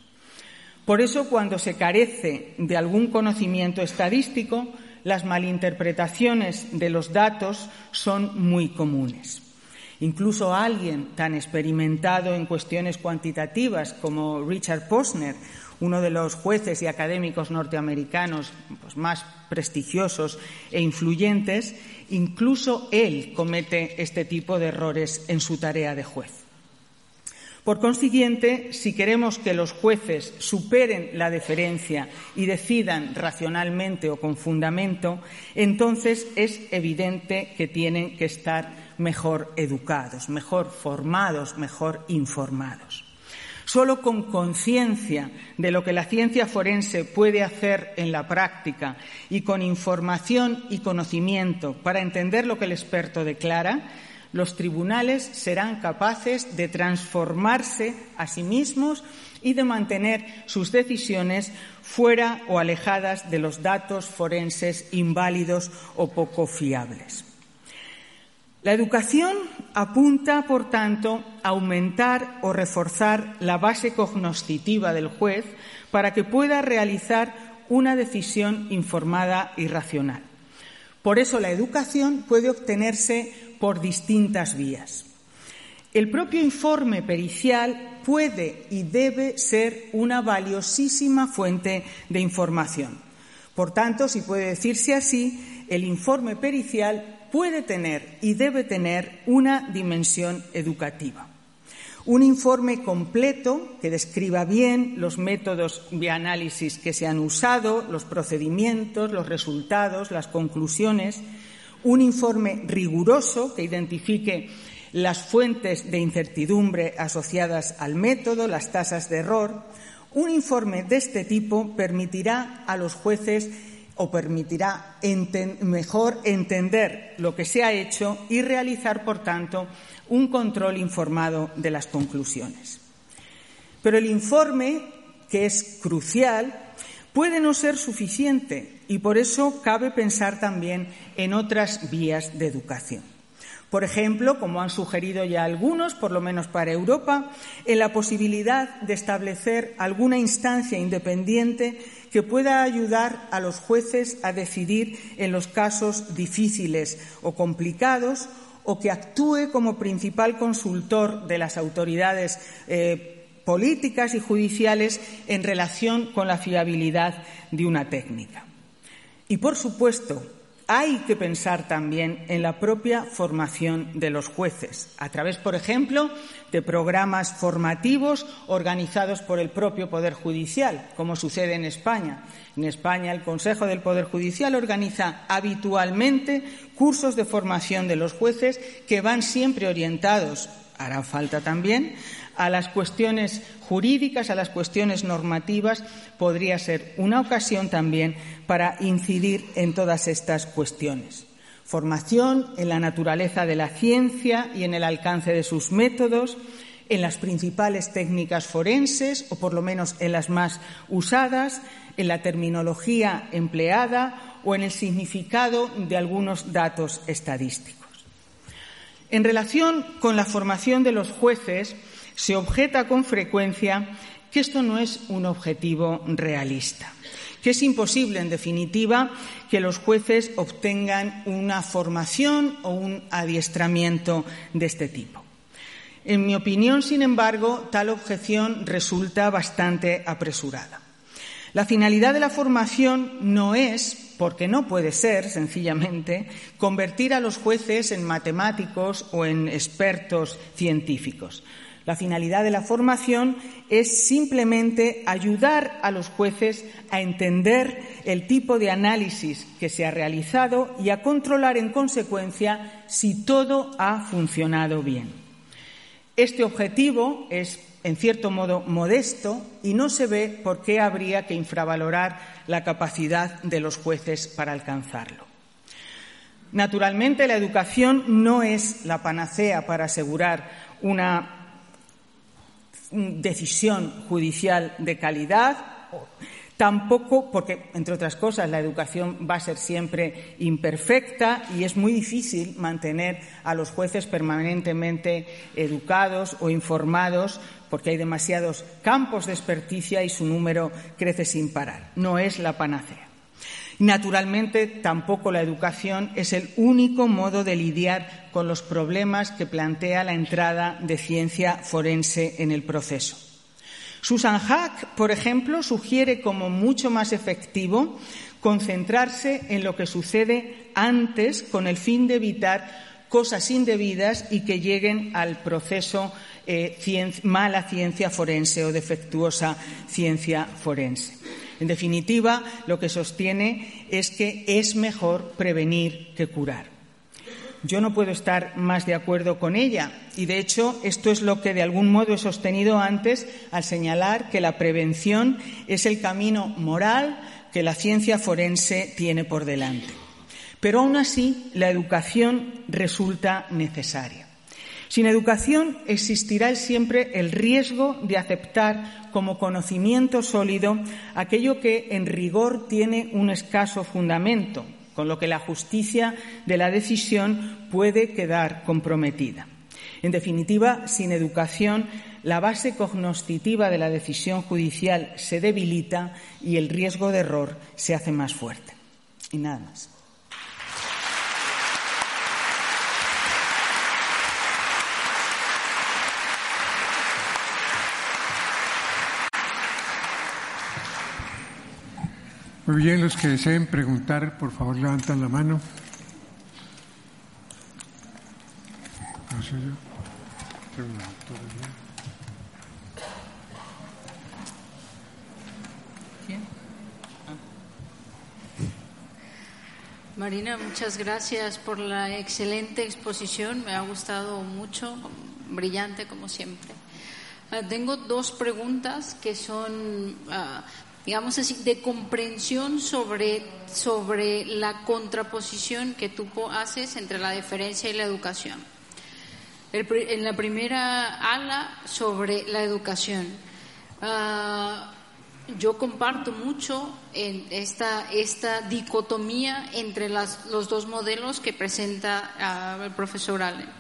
[SPEAKER 2] Por eso, cuando se carece de algún conocimiento estadístico, las malinterpretaciones de los datos son muy comunes. Incluso alguien tan experimentado en cuestiones cuantitativas como Richard Posner, uno de los jueces y académicos norteamericanos pues, más prestigiosos e influyentes, incluso él comete este tipo de errores en su tarea de juez. Por consiguiente, si queremos que los jueces superen la deferencia y decidan racionalmente o con fundamento, entonces es evidente que tienen que estar mejor educados, mejor formados, mejor informados. Solo con conciencia de lo que la ciencia forense puede hacer en la práctica y con información y conocimiento para entender lo que el experto declara, los tribunales serán capaces de transformarse a sí mismos y de mantener sus decisiones fuera o alejadas de los datos forenses inválidos o poco fiables. La educación apunta, por tanto, a aumentar o reforzar la base cognoscitiva del juez para que pueda realizar una decisión informada y racional. Por eso la educación puede obtenerse por distintas vías. El propio informe pericial puede y debe ser una valiosísima fuente de información. Por tanto, si puede decirse así, el informe pericial puede tener y debe tener una dimensión educativa. Un informe completo que describa bien los métodos de análisis que se han usado, los procedimientos, los resultados, las conclusiones. Un informe riguroso que identifique las fuentes de incertidumbre asociadas al método, las tasas de error. Un informe de este tipo permitirá a los jueces o permitirá mejor entender lo que se ha hecho y realizar, por tanto, un control informado de las conclusiones. Pero el informe, que es crucial, puede no ser suficiente y por eso cabe pensar también en otras vías de educación. Por ejemplo, como han sugerido ya algunos, por lo menos para Europa, en la posibilidad de establecer alguna instancia independiente que pueda ayudar a los jueces a decidir en los casos difíciles o complicados o que actúe como principal consultor de las autoridades eh, políticas y judiciales en relación con la fiabilidad de una técnica. Y, por supuesto, hay que pensar también en la propia formación de los jueces, a través, por ejemplo, de programas formativos organizados por el propio Poder Judicial, como sucede en España. En España, el Consejo del Poder Judicial organiza habitualmente cursos de formación de los jueces que van siempre orientados, hará falta también, a las cuestiones jurídicas, a las cuestiones normativas, podría ser una ocasión también para incidir en todas estas cuestiones. Formación en la naturaleza de la ciencia y en el alcance de sus métodos, en las principales técnicas forenses, o por lo menos en las más usadas, en la terminología empleada o en el significado de algunos datos estadísticos. En relación con la formación de los jueces, se objeta con frecuencia que esto no es un objetivo realista, que es imposible, en definitiva, que los jueces obtengan una formación o un adiestramiento de este tipo. En mi opinión, sin embargo, tal objeción resulta bastante apresurada. La finalidad de la formación no es, porque no puede ser, sencillamente, convertir a los jueces en matemáticos o en expertos científicos. La finalidad de la formación es simplemente ayudar a los jueces a entender el tipo de análisis que se ha realizado y a controlar en consecuencia si todo ha funcionado bien. Este objetivo es, en cierto modo, modesto y no se ve por qué habría que infravalorar la capacidad de los jueces para alcanzarlo. Naturalmente, la educación no es la panacea para asegurar una decisión judicial de calidad, Tampoco, porque, entre otras cosas, la educación va a ser siempre imperfecta y es muy difícil mantener a los jueces permanentemente educados o informados porque hay demasiados campos de experticia y su número crece sin parar. No es la panacea. Naturalmente, tampoco la educación es el único modo de lidiar con los problemas que plantea la entrada de ciencia forense en el proceso. Susan Hack, por ejemplo, sugiere como mucho más efectivo concentrarse en lo que sucede antes con el fin de evitar cosas indebidas y que lleguen al proceso eh, mala ciencia forense o defectuosa ciencia forense. En definitiva, lo que sostiene es que es mejor prevenir que curar. Yo no puedo estar más de acuerdo con ella y, de hecho, esto es lo que de algún modo he sostenido antes al señalar que la prevención es el camino moral que la ciencia forense tiene por delante. Pero aún así, la educación resulta necesaria. Sin educación existirá siempre el riesgo de aceptar como conocimiento sólido aquello que en rigor tiene un escaso fundamento, con lo que la justicia de la decisión puede quedar comprometida. En definitiva, sin educación, la base cognoscitiva de la decisión judicial se debilita y el riesgo de error se hace más fuerte. Y nada más.
[SPEAKER 1] Muy bien, los que deseen preguntar, por favor, levantan la mano.
[SPEAKER 3] Marina, muchas gracias por la excelente exposición. Me ha gustado mucho, brillante como siempre. Ah, tengo dos preguntas que son ah, digamos así, de comprensión sobre, sobre la contraposición que tú haces entre la diferencia y la educación. en la primera ala sobre la educación. Ah, yo comparto mucho en esta, esta dicotomía entre las, los dos modelos que presenta ah, el profesor Allen.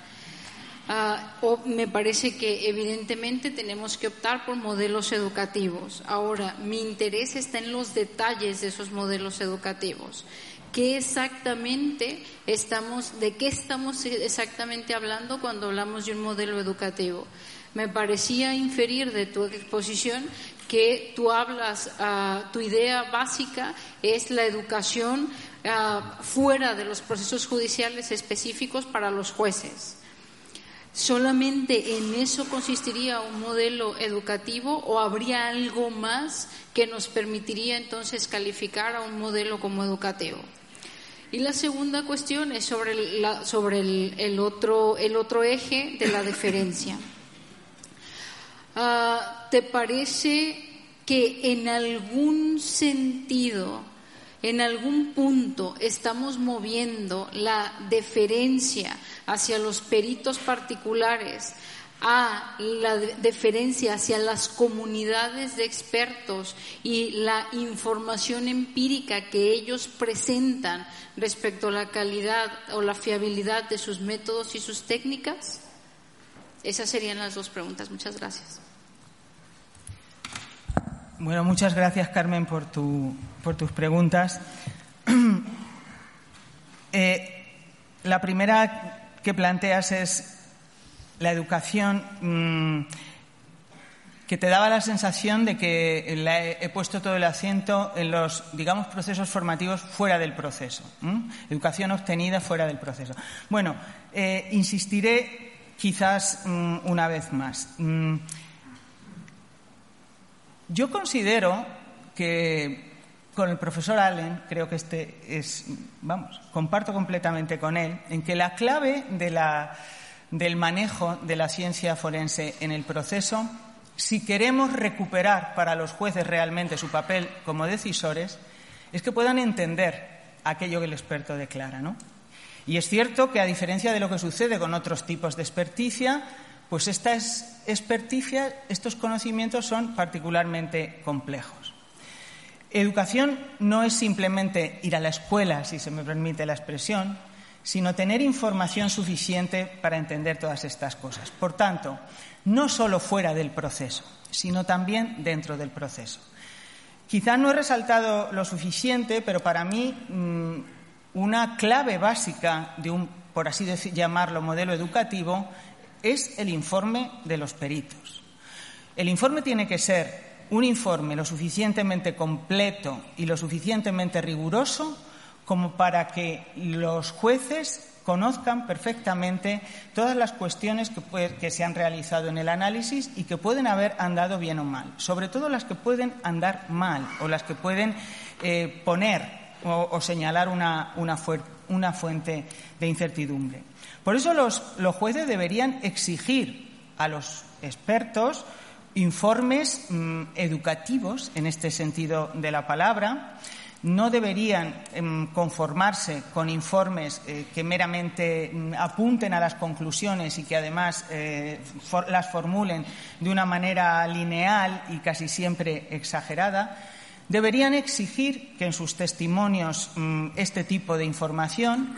[SPEAKER 3] Ah, o me parece que evidentemente tenemos que optar por modelos educativos. Ahora, mi interés está en los detalles de esos modelos educativos. ¿Qué exactamente estamos, de qué estamos exactamente hablando cuando hablamos de un modelo educativo? Me parecía inferir de tu exposición que hablas, ah, tu idea básica es la educación ah, fuera de los procesos judiciales específicos para los jueces. ¿Solamente en eso consistiría un modelo educativo o habría algo más que nos permitiría entonces calificar a un modelo como educativo? Y la segunda cuestión es sobre, el, otro, el otro eje de la deferencia. Ah, ¿Te parece que en algún sentido, en algún punto, estamos moviendo la deferencia hacia los peritos particulares, a la deferencia hacia las comunidades de expertos y la información empírica que ellos presentan respecto a la calidad o la fiabilidad de sus métodos y sus técnicas? Esas serían las dos preguntas. Muchas gracias.
[SPEAKER 2] Bueno, muchas gracias, Carmen, por, tu, por tus preguntas. Eh, la primera que planteas es la educación mm, que te daba la sensación de que he, puesto todo el acento en los, digamos, procesos formativos fuera del proceso. Educación obtenida fuera del proceso. Bueno, eh, insistiré quizás mm, una vez más. Mm, yo considero que con el profesor Allen, creo que este es, vamos, comparto completamente con él, en que la clave del manejo de la ciencia forense en el proceso, si queremos recuperar para los jueces realmente su papel como decisores, es que puedan entender aquello que el experto declara, ¿no? Y es cierto que, a diferencia de lo que sucede con otros tipos de experticia, pues esta experticia, estos conocimientos son particularmente complejos. Educación no es simplemente ir a la escuela, si se me permite la expresión, sino tener información suficiente para entender todas estas cosas. Por tanto, no solo fuera del proceso, sino también dentro del proceso. Quizá no he resaltado lo suficiente, pero para mí mm, una clave básica de un, por así llamarlo, modelo educativo es el informe de los peritos. El informe tiene que ser un informe lo suficientemente completo y lo suficientemente riguroso como para que los jueces conozcan perfectamente todas las cuestiones que, se han realizado en el análisis y que pueden haber andado bien o mal, sobre todo las que pueden andar mal o las que pueden eh, poner o, señalar una, fuente de incertidumbre. Por eso los jueces deberían exigir a los expertos informes mm, educativos, en este sentido de la palabra, no deberían em, conformarse con informes eh, que meramente mm, apunten a las conclusiones y que además eh, las formulen de una manera lineal y casi siempre exagerada. Deberían exigir que en sus testimonios mm, este tipo de información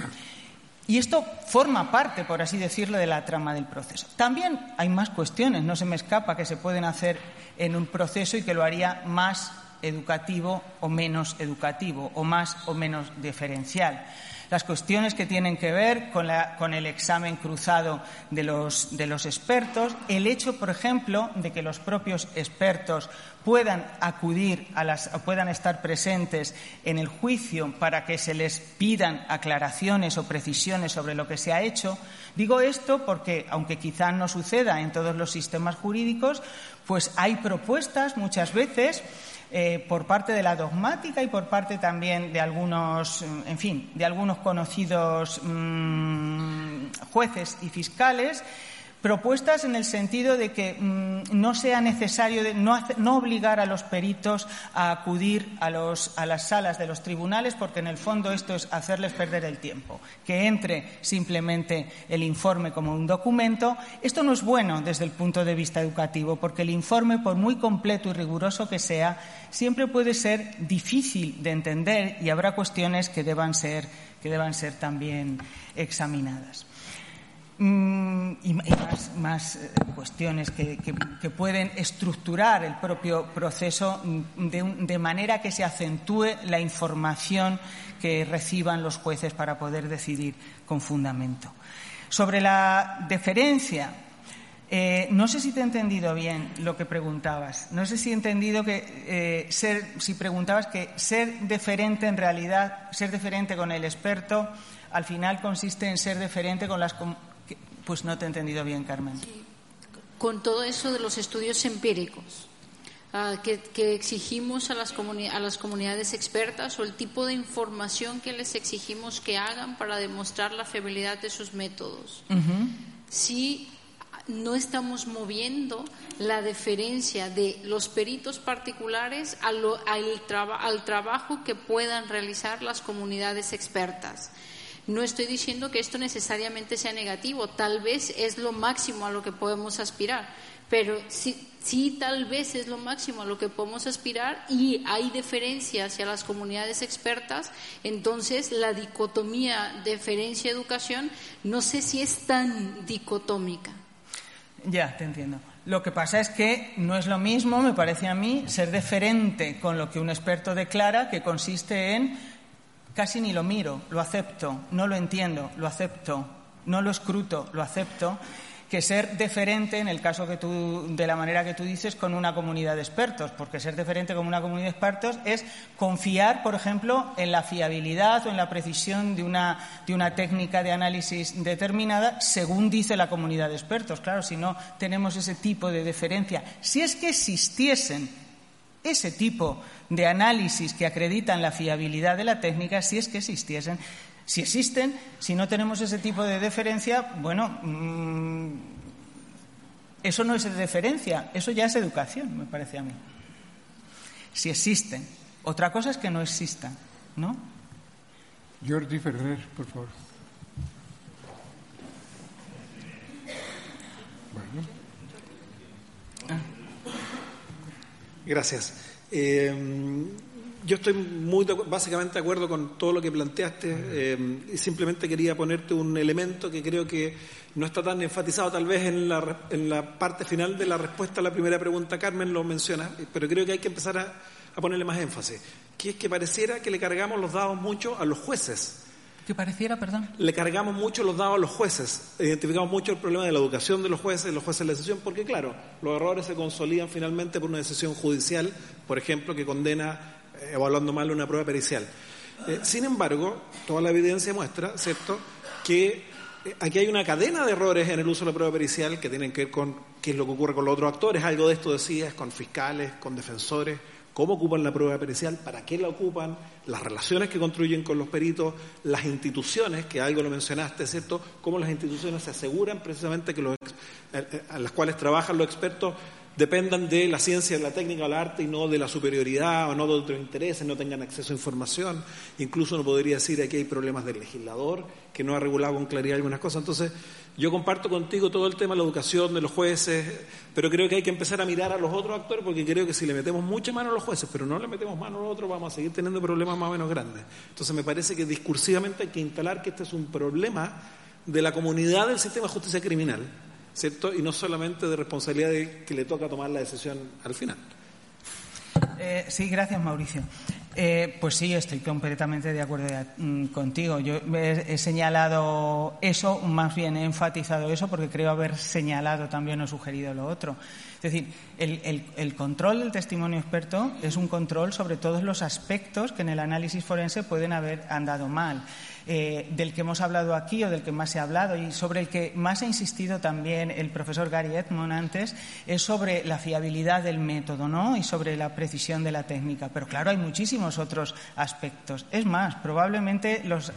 [SPEAKER 2] y esto forma parte, por así decirlo, de la trama del proceso. También hay más cuestiones, no se me escapa, que se pueden hacer en un proceso y que lo haría más educativo o menos educativo, o más o menos diferencial las cuestiones que tienen que ver con, el examen cruzado de los, expertos, el hecho, por ejemplo, de que los propios expertos puedan acudir a las, puedan estar presentes en el juicio para que se les pidan aclaraciones o precisiones sobre lo que se ha hecho. Digo esto porque, aunque quizá no suceda en todos los sistemas jurídicos, pues hay propuestas muchas veces eh, por parte de la dogmática y por parte también de algunos, en fin, de algunos conocidos mm, jueces y fiscales propuestas en el sentido de que mm, no sea necesario no, obligar a los peritos a acudir a, las salas de los tribunales porque en el fondo esto es hacerles perder el tiempo que entre simplemente el informe como un documento esto no es bueno desde el punto de vista educativo porque el informe por muy completo y riguroso que sea siempre puede ser difícil de entender y habrá cuestiones que deban ser que deban ser también examinadas. Mm, y, más, eh, cuestiones que, pueden estructurar el propio proceso mm, de, manera que se acentúe la información que reciban los jueces para poder decidir con fundamento. Sobre la deferencia, eh, no sé si te he entendido bien lo que preguntabas. No sé si he entendido que eh, ser, si preguntabas que ser deferente en realidad, ser deferente con el experto, al final consiste en ser deferente con las pues no te he entendido bien, Carmen.
[SPEAKER 3] Con todo eso de los estudios empíricos ah, que, exigimos a las, a las comunidades expertas o el tipo de información que les exigimos que hagan para demostrar la fiabilidad de sus métodos. Si no estamos moviendo la deferencia de los peritos particulares al, al trabajo que puedan realizar las comunidades expertas. No estoy diciendo que esto necesariamente sea negativo, tal vez es lo máximo a lo que podemos aspirar, pero sí, tal vez es lo máximo a lo que podemos aspirar y hay deferencia hacia las comunidades expertas, entonces la dicotomía deferencia-educación no sé si es tan dicotómica.
[SPEAKER 2] Ya, te entiendo. Lo que pasa es que no es lo mismo, me parece a mí, ser deferente con lo que un experto declara, que consiste en Casi ni lo miro, lo acepto, no lo entiendo, lo acepto, no lo escruto, lo acepto, que ser deferente, en el caso que tú, de la manera que tú dices, con una comunidad de expertos, porque ser deferente con una comunidad de expertos es confiar, por ejemplo, en la fiabilidad o en la precisión de una, de una técnica de análisis determinada, según dice la comunidad de expertos. Claro, si no tenemos ese tipo de deferencia, si es que existiesen ese tipo de análisis que acreditan la fiabilidad de la técnica, si es que existiesen. Si existen, si no tenemos ese tipo de deferencia, bueno, mm, eso no es deferencia, eso ya es educación, me parece a mí. Si existen. Otra cosa es que no existan, ¿no?
[SPEAKER 1] Jordi Ferrer, por favor.
[SPEAKER 4] Gracias. Eh, yo estoy muy básicamente de acuerdo con todo lo que planteaste eh, y simplemente quería ponerte un elemento que creo que no está tan enfatizado tal vez en la, en la parte final de la respuesta a la primera pregunta. Carmen lo menciona, pero creo que hay que empezar a, a ponerle más énfasis, que es que pareciera que le cargamos los dados mucho a los jueces. Le cargamos mucho los dados a los jueces. Identificamos mucho el problema de la educación de los jueces, los jueces de la decisión, porque claro, los errores se consolidan finalmente por una decisión judicial, por ejemplo, que condena evaluando mal una prueba pericial. Eh, sin embargo, toda la evidencia muestra, ¿cierto?, que eh, aquí hay una cadena de errores en el uso de la prueba pericial que tienen que ver con qué es lo que ocurre con los otros actores. Algo de esto decías, con fiscales, con defensores, cómo ocupan la prueba pericial, para qué la ocupan, las relaciones que construyen con los peritos, las instituciones, que algo lo mencionaste, ¿cierto? Cómo las instituciones se aseguran precisamente que los, eh, a las cuales trabajan los expertos dependan de la ciencia, de la técnica o la arte y no de la superioridad o no de otros intereses, no tengan acceso a información. Incluso no podría decir aquí hay problemas del legislador que no ha regulado con claridad algunas cosas. Entonces, yo comparto contigo todo el tema de la educación de los jueces, pero creo que hay que empezar a mirar a los otros actores porque creo que si le metemos mucha mano a los jueces, pero no le metemos mano a los otros, vamos a seguir teniendo problemas más o menos grandes. Entonces, me parece que discursivamente hay que instalar que este es un problema de la comunidad del sistema de justicia criminal ¿cierto? Y no solamente de responsabilidad de que le toca tomar la decisión al final.
[SPEAKER 2] Eh, sí, gracias, Mauricio. Eh, pues sí, estoy completamente de acuerdo mm, contigo. Yo he, señalado eso, más bien he enfatizado eso, porque creo haber señalado también o sugerido lo otro. Es decir, el, control del testimonio experto es un control sobre todos los aspectos que en el análisis forense pueden haber andado mal. Eh, del que hemos hablado aquí o del que más se ha hablado y sobre el que más ha insistido también el profesor Gary Edmond antes es sobre la fiabilidad del método ¿no? y sobre la precisión de la técnica. Pero claro, hay muchísimos otros aspectos. Es más, probablemente los,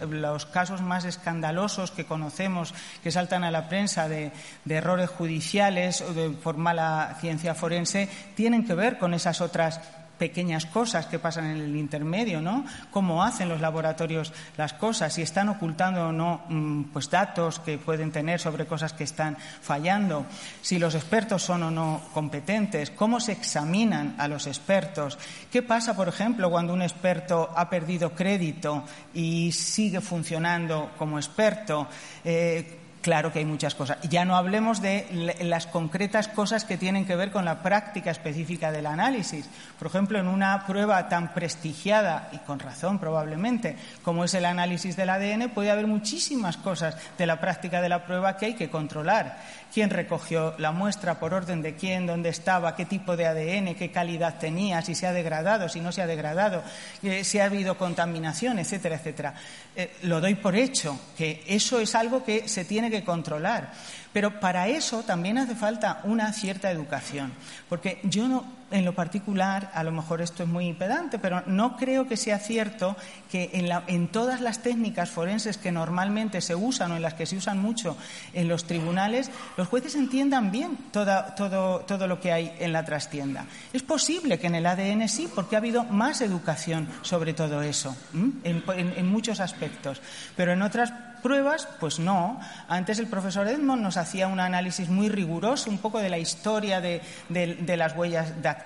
[SPEAKER 2] casos más escandalosos que conocemos que saltan a la prensa de, de errores judiciales o de, por mala ciencia forense tienen que ver con esas otras pequeñas cosas que pasan en el intermedio, ¿no? Cómo hacen los laboratorios las cosas, si están ocultando o no mm, pues datos que pueden tener sobre cosas que están fallando, si los expertos son o no competentes, cómo se examinan a los expertos, qué pasa, por ejemplo, cuando un experto ha perdido crédito y sigue funcionando como experto. Eh, Claro que hay muchas cosas. Ya no hablemos de las concretas cosas que tienen que ver con la práctica específica del análisis. Por ejemplo, en una prueba tan prestigiada, y con razón probablemente, como es el análisis del ADN, puede haber muchísimas cosas de la práctica de la prueba que hay que controlar quién recogió la muestra, por orden de quién, dónde estaba, qué tipo de ADN, qué calidad tenía, si se ha degradado, si no se ha degradado, eh, si ha habido contaminación, etcétera, etcétera. Eh, lo doy por hecho, que eso es algo que se tiene que controlar. Pero para eso también hace falta una cierta educación, porque yo no, en lo particular, a lo mejor esto es muy pedante, pero no creo que sea cierto que en, todas las técnicas forenses que normalmente se usan o en las que se usan mucho en los tribunales, los jueces entiendan bien todo, lo que hay en la trastienda. Es posible que en el ADN sí, porque ha habido más educación sobre todo eso, en muchos aspectos, pero en otras pruebas? Pues no. Antes el profesor Edmond nos hacía un análisis muy riguroso, un poco de la historia de, las huellas dactilares.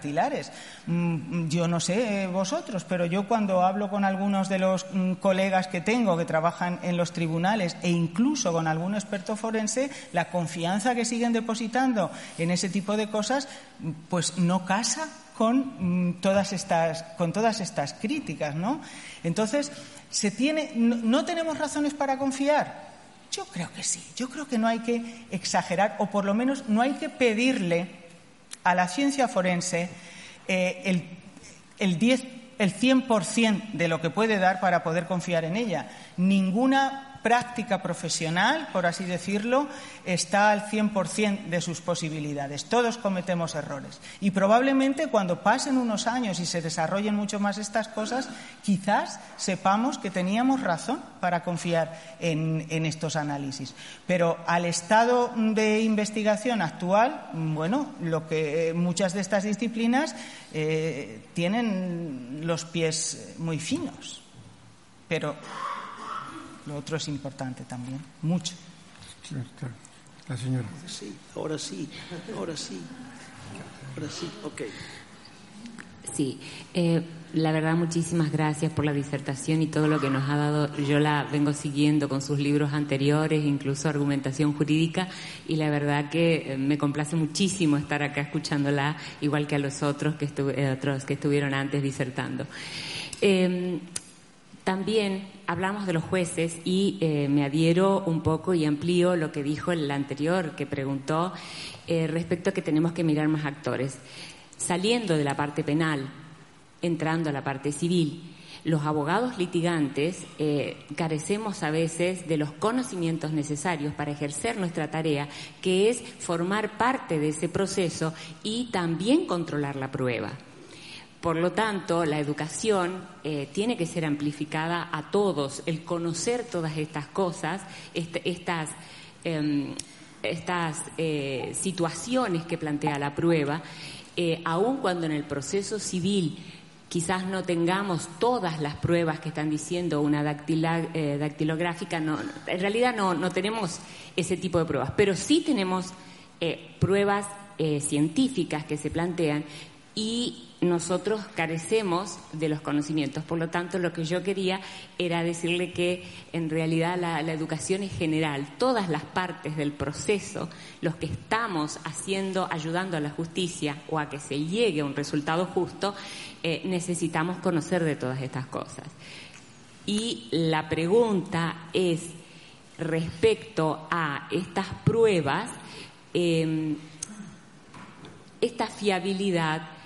[SPEAKER 2] Mm, yo no sé vosotros, pero yo cuando hablo con algunos de los mm, colegas que tengo que trabajan en los tribunales e incluso con algún experto forense, la confianza que siguen depositando en ese tipo de cosas, pues no casa con mm, todas estas, con todas estas críticas, ¿no? Entonces, ¿se tiene, no, tenemos razones para confiar? Yo creo que sí. Yo creo que no hay que exagerar, o por lo menos no hay que pedirle a la ciencia forense eh, el, el 10 el 100% de lo que puede dar para poder confiar en ella. Ninguna práctica profesional, por así decirlo, está al 100% de sus posibilidades. Todos cometemos errores. Y probablemente cuando pasen unos años y se desarrollen mucho más estas cosas, quizás sepamos que teníamos razón para confiar en, estos análisis. Pero al estado de investigación actual, bueno, lo que muchas de estas disciplinas eh, tienen los pies muy finos. Pero lo otro es importante también, mucho.
[SPEAKER 1] La señora.
[SPEAKER 5] Sí, ahora sí, ahora sí, ahora sí, ok. Sí, eh, la verdad muchísimas gracias por la disertación y todo lo que nos ha dado. Yo la vengo siguiendo con sus libros anteriores, incluso argumentación jurídica, y la verdad que eh, me complace muchísimo estar acá escuchándola, igual que a los otros que, eh, otros que estuvieron antes disertando. También hablamos de los jueces y me adhiero un poco y amplío lo que dijo el anterior que preguntó respecto a que tenemos que mirar más actores. Saliendo de la parte penal, entrando a la parte civil, los abogados litigantes eh, carecemos a veces de los conocimientos necesarios para ejercer nuestra tarea, que es formar parte de ese proceso y también controlar la prueba. Por lo tanto, la educación eh, tiene que ser amplificada a todos, el conocer todas estas cosas, estas, em, eh, situaciones que plantea la prueba eh, aun cuando en el proceso civil quizás no tengamos todas las pruebas que están diciendo una dactilográfica, no, en realidad no, no, tenemos ese tipo de pruebas, pero sí tenemos pruebas científicas que se plantean y nosotros carecemos de los conocimientos. Por lo tanto, lo que yo quería era decirle que en realidad la, educación es general, todas las partes del proceso, los que estamos haciendo, ayudando a la justicia o a que se llegue a un resultado justo, eh, necesitamos conocer de todas estas cosas. Y la pregunta es respecto a estas pruebas, em, esta fiabilidad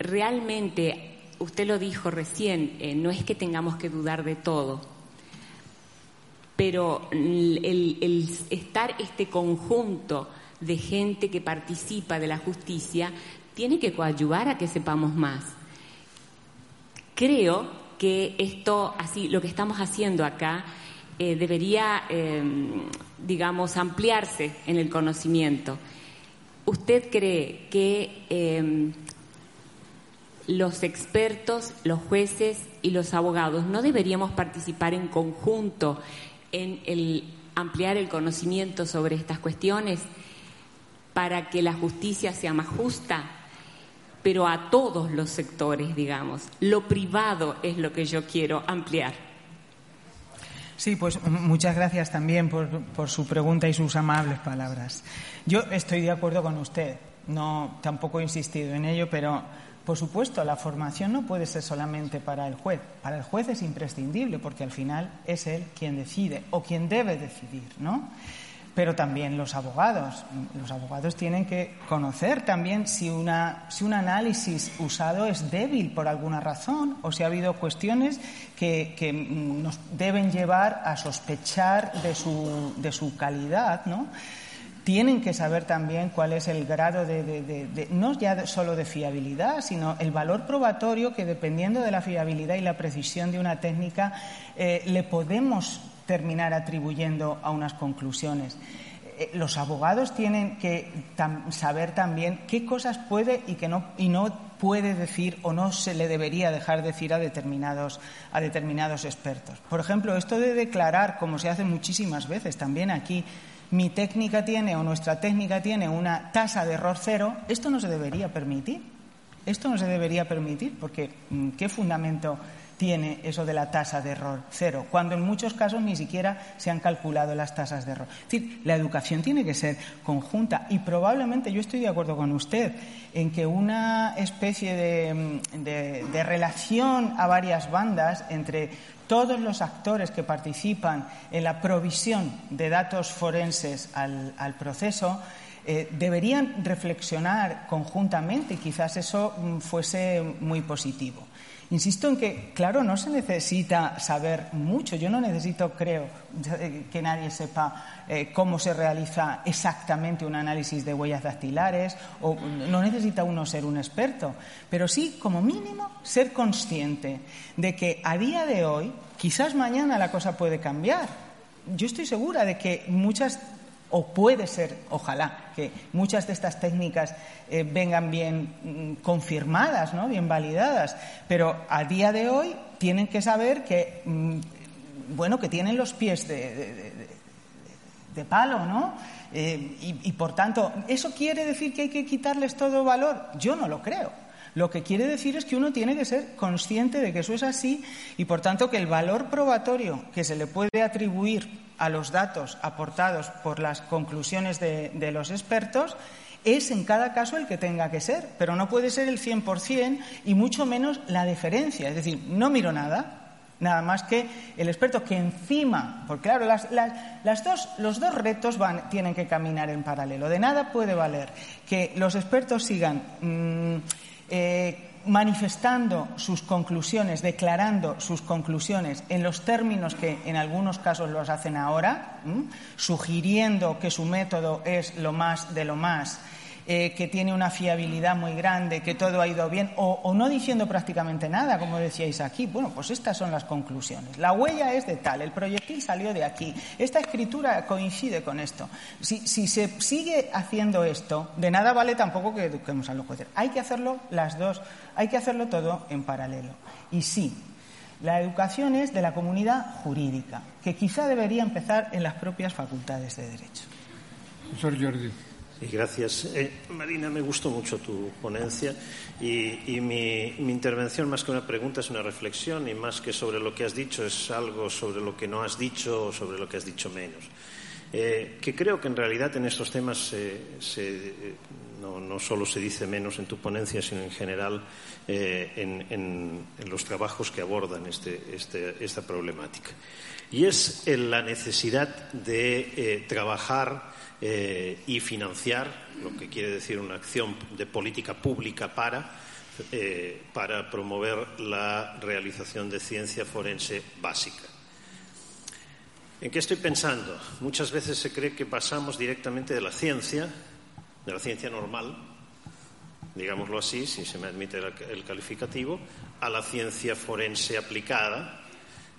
[SPEAKER 5] realmente, usted lo dijo recién, eh, no es que tengamos que dudar de todo, pero el, estar este conjunto de gente que participa de la justicia tiene que coadyuvar a que sepamos más. Creo que esto, así, lo que estamos haciendo acá, eh, debería, em, digamos, ampliarse en el conocimiento. ¿Usted cree que em, los expertos, los jueces y los abogados no deberíamos participar en conjunto en el ampliar el conocimiento sobre estas cuestiones para que la justicia sea más justa, pero a todos los sectores, digamos. Lo privado es lo que yo quiero ampliar.
[SPEAKER 2] Sí, pues muchas gracias también por, por su pregunta y sus amables palabras. Yo estoy de acuerdo con usted. No, tampoco he insistido en ello, pero por supuesto, la formación no puede ser solamente para el juez. Para el juez es imprescindible porque al final es él quien decide o quien debe decidir, ¿no? Pero también los abogados. Los abogados tienen que conocer también si, una, si un análisis usado es débil por alguna razón o si ha habido cuestiones que, que nos deben llevar a sospechar de su, de su calidad, ¿no? Tienen que saber también cuál es el grado de, no ya solo de fiabilidad, sino el valor probatorio que dependiendo de la fiabilidad y la precisión de una técnica eh, le podemos terminar atribuyendo a unas conclusiones. Eh, los abogados tienen que saber también qué cosas puede y, que no, y no puede decir o no se le debería dejar decir a determinados, a determinados expertos. Por ejemplo, esto de declarar, como se hace muchísimas veces también aquí, mi técnica tiene o nuestra técnica tiene una tasa de error cero, esto no se debería permitir. Esto no se debería permitir porque mm, ¿qué fundamento tiene eso de la tasa de error cero, cuando en muchos casos ni siquiera se han calculado las tasas de error. Es decir, la educación tiene que ser conjunta y probablemente yo estoy de acuerdo con usted en que una especie de, mm, de relación a varias bandas entre todos los actores que participan en la provisión de datos forenses al, proceso eh, deberían reflexionar conjuntamente y quizás eso mm, fuese muy positivo. Insisto en que, claro, no se necesita saber mucho. Yo no necesito, creo, que nadie sepa eh, cómo se realiza exactamente un análisis de huellas dactilares o no necesita uno ser un experto, pero sí, como mínimo, ser consciente de que a día de hoy, quizás mañana la cosa puede cambiar. Yo estoy segura de que muchas o puede ser, ojalá, que muchas de estas técnicas eh, vengan bien mm, confirmadas, ¿no? bien validadas, pero a día de hoy tienen que saber que, mm, bueno, que tienen los pies de, palo, ¿no? Eh, y, por tanto, ¿eso quiere decir que hay que quitarles todo valor? Yo no lo creo. Lo que quiere decir es que uno tiene que ser consciente de que eso es así y, por tanto, que el valor probatorio que se le puede atribuir a los datos aportados por las conclusiones de, los expertos es en cada caso el que tenga que ser, pero no puede ser el 100% y mucho menos la deferencia. Es decir, no miro nada, Nada más que el experto que encima, porque claro, las, dos, los dos retos van, tienen que caminar en paralelo. De nada puede valer que los expertos sigan mm, eh, manifestando sus conclusiones, declarando sus conclusiones en los términos que en algunos casos los hacen ahora, sugiriendo que su método es lo más de lo más eh, que tiene una fiabilidad muy grande, que todo ha ido bien, o, no diciendo prácticamente nada, como decíais aquí. Bueno, pues estas son las conclusiones. La huella es de tal, el proyectil salió de aquí, esta escritura coincide con esto. Si, se sigue haciendo esto, de nada vale tampoco que eduquemos a los jueces. Hay que hacerlo las dos, hay que hacerlo todo en paralelo. Y sí, la educación es de la comunidad jurídica, que quizá debería empezar en las propias facultades de Derecho.
[SPEAKER 1] Profesor Jordi.
[SPEAKER 6] Gracias. Eh, Marina, me gustó mucho tu ponencia y, mi, intervención, más que una pregunta, es una reflexión y más que sobre lo que has dicho, es algo sobre lo que no has dicho o sobre lo que has dicho menos. Eh, que creo que en realidad en estos temas no, solo se dice menos en tu ponencia, sino en general eh, en, los trabajos que abordan este, este, esta problemática. Y es la necesidad de trabajar eh, y financiar, lo que quiere decir una acción de política pública para, eh, para promover la realización de ciencia forense básica. ¿En qué estoy pensando? Muchas veces se cree que pasamos directamente de la ciencia, de la ciencia normal, digámoslo así, si se me admite el calificativo, a la ciencia forense aplicada,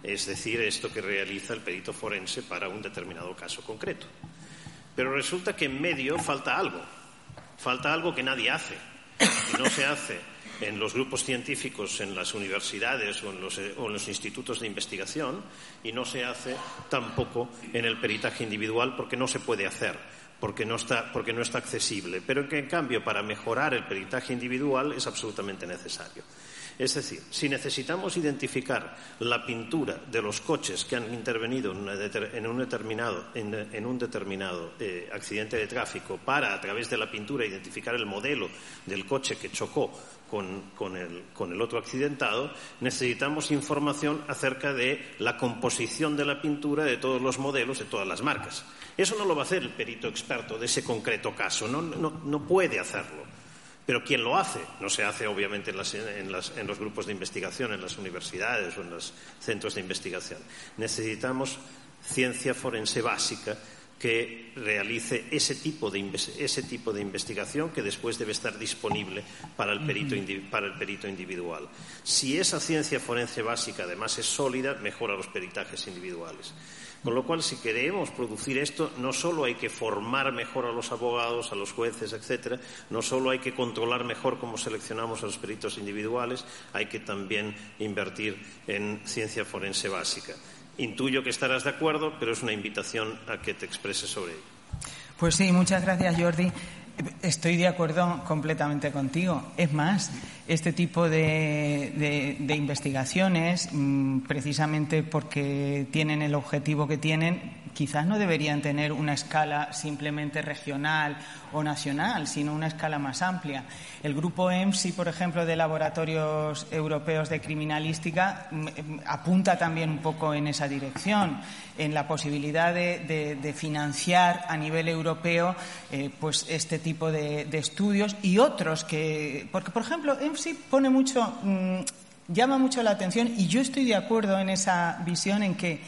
[SPEAKER 6] es decir, esto que realiza el perito forense para un determinado caso concreto. Pero resulta que en medio falta algo, falta algo que nadie hace. Y no se hace en los grupos científicos, en las universidades o en, los, o en, los, institutos de investigación y no se hace tampoco en el peritaje individual porque no se puede hacer, porque no está, porque no está accesible. Pero que, en cambio, para mejorar el peritaje individual es absolutamente necesario. Es decir, si necesitamos identificar la pintura de los coches que han intervenido en, un determinado, eh, accidente de tráfico para, a través de la pintura, identificar el modelo del coche que chocó con, el, otro accidentado, necesitamos información acerca de la composición de la pintura de todos los modelos, de todas las marcas. Eso no lo va a hacer el perito experto de ese concreto caso, no puede hacerlo. Pero ¿quién lo hace? No se hace, obviamente, en, los grupos de investigación, en las universidades o en los centros de investigación. Necesitamos ciencia forense básica que realice ese tipo, de, investigación que después debe estar disponible para el, perito, para el perito individual. Si esa ciencia forense básica además es sólida, mejora los peritajes individuales. Con lo cual, si queremos producir esto, no solo hay que formar mejor a los abogados, a los jueces, etcétera, no solo hay que controlar mejor cómo seleccionamos a los peritos individuales, hay que también invertir en ciencia forense básica. Intuyo que estarás de acuerdo, pero es una invitación a que te expreses sobre ello.
[SPEAKER 2] Pues sí, muchas gracias, Jordi. Estoy de acuerdo completamente contigo. Es más, este tipo de, investigaciones, mm, precisamente porque tienen el objetivo que tienen, quizás no deberían tener una escala simplemente regional o nacional, sino una escala más amplia. El grupo EMSI, por ejemplo, de Laboratorios Europeos de Criminalística, mm, mm, apunta también un poco en esa dirección, en la posibilidad de, financiar a nivel europeo eh, pues este tipo de, estudios y otros que. Porque, por ejemplo, EMSI pone mucho. Mm, llama mucho la atención y yo estoy de acuerdo en esa visión en que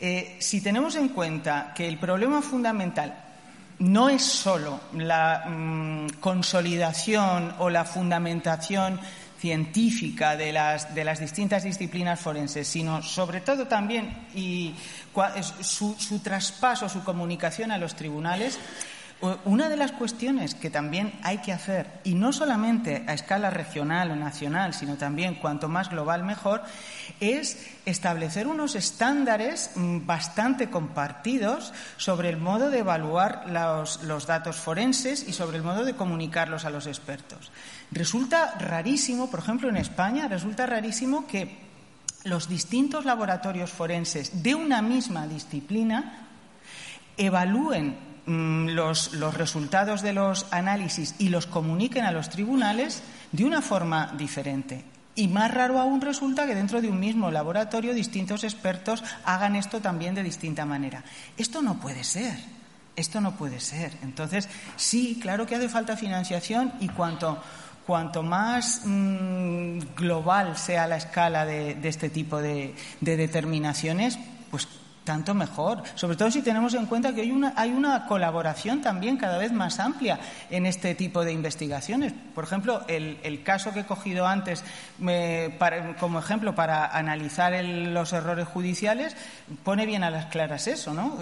[SPEAKER 2] eh, si tenemos en cuenta que el problema fundamental no es solo la mm, consolidación o la fundamentación científica de las, de las, distintas disciplinas forenses, sino sobre todo también y su, su traspaso, su comunicación a los tribunales, Una de las cuestiones que también hay que hacer, y no solamente a escala regional o nacional, sino también cuanto más global mejor, es establecer unos estándares mm, bastante compartidos sobre el modo de evaluar los, los datos forenses y sobre el modo de comunicarlos a los expertos. Resulta rarísimo, por ejemplo, en España, resulta rarísimo que los distintos laboratorios forenses de una misma disciplina evalúen Mm, los, resultados de los análisis y los comuniquen a los tribunales de una forma diferente. Y más raro aún resulta que dentro de un mismo laboratorio distintos expertos hagan esto también de distinta manera. Esto no puede ser. Esto no puede ser. Entonces, sí, claro que hace falta financiación y cuanto, cuanto más mm, global sea la escala de, este tipo de, de determinaciones, pues tanto mejor. Sobre todo si tenemos en cuenta que hay una, hay una colaboración también cada vez más amplia en este tipo de investigaciones. Por ejemplo, el, caso que he cogido antes como ejemplo para analizar los errores judiciales pone bien a las claras eso, ¿no?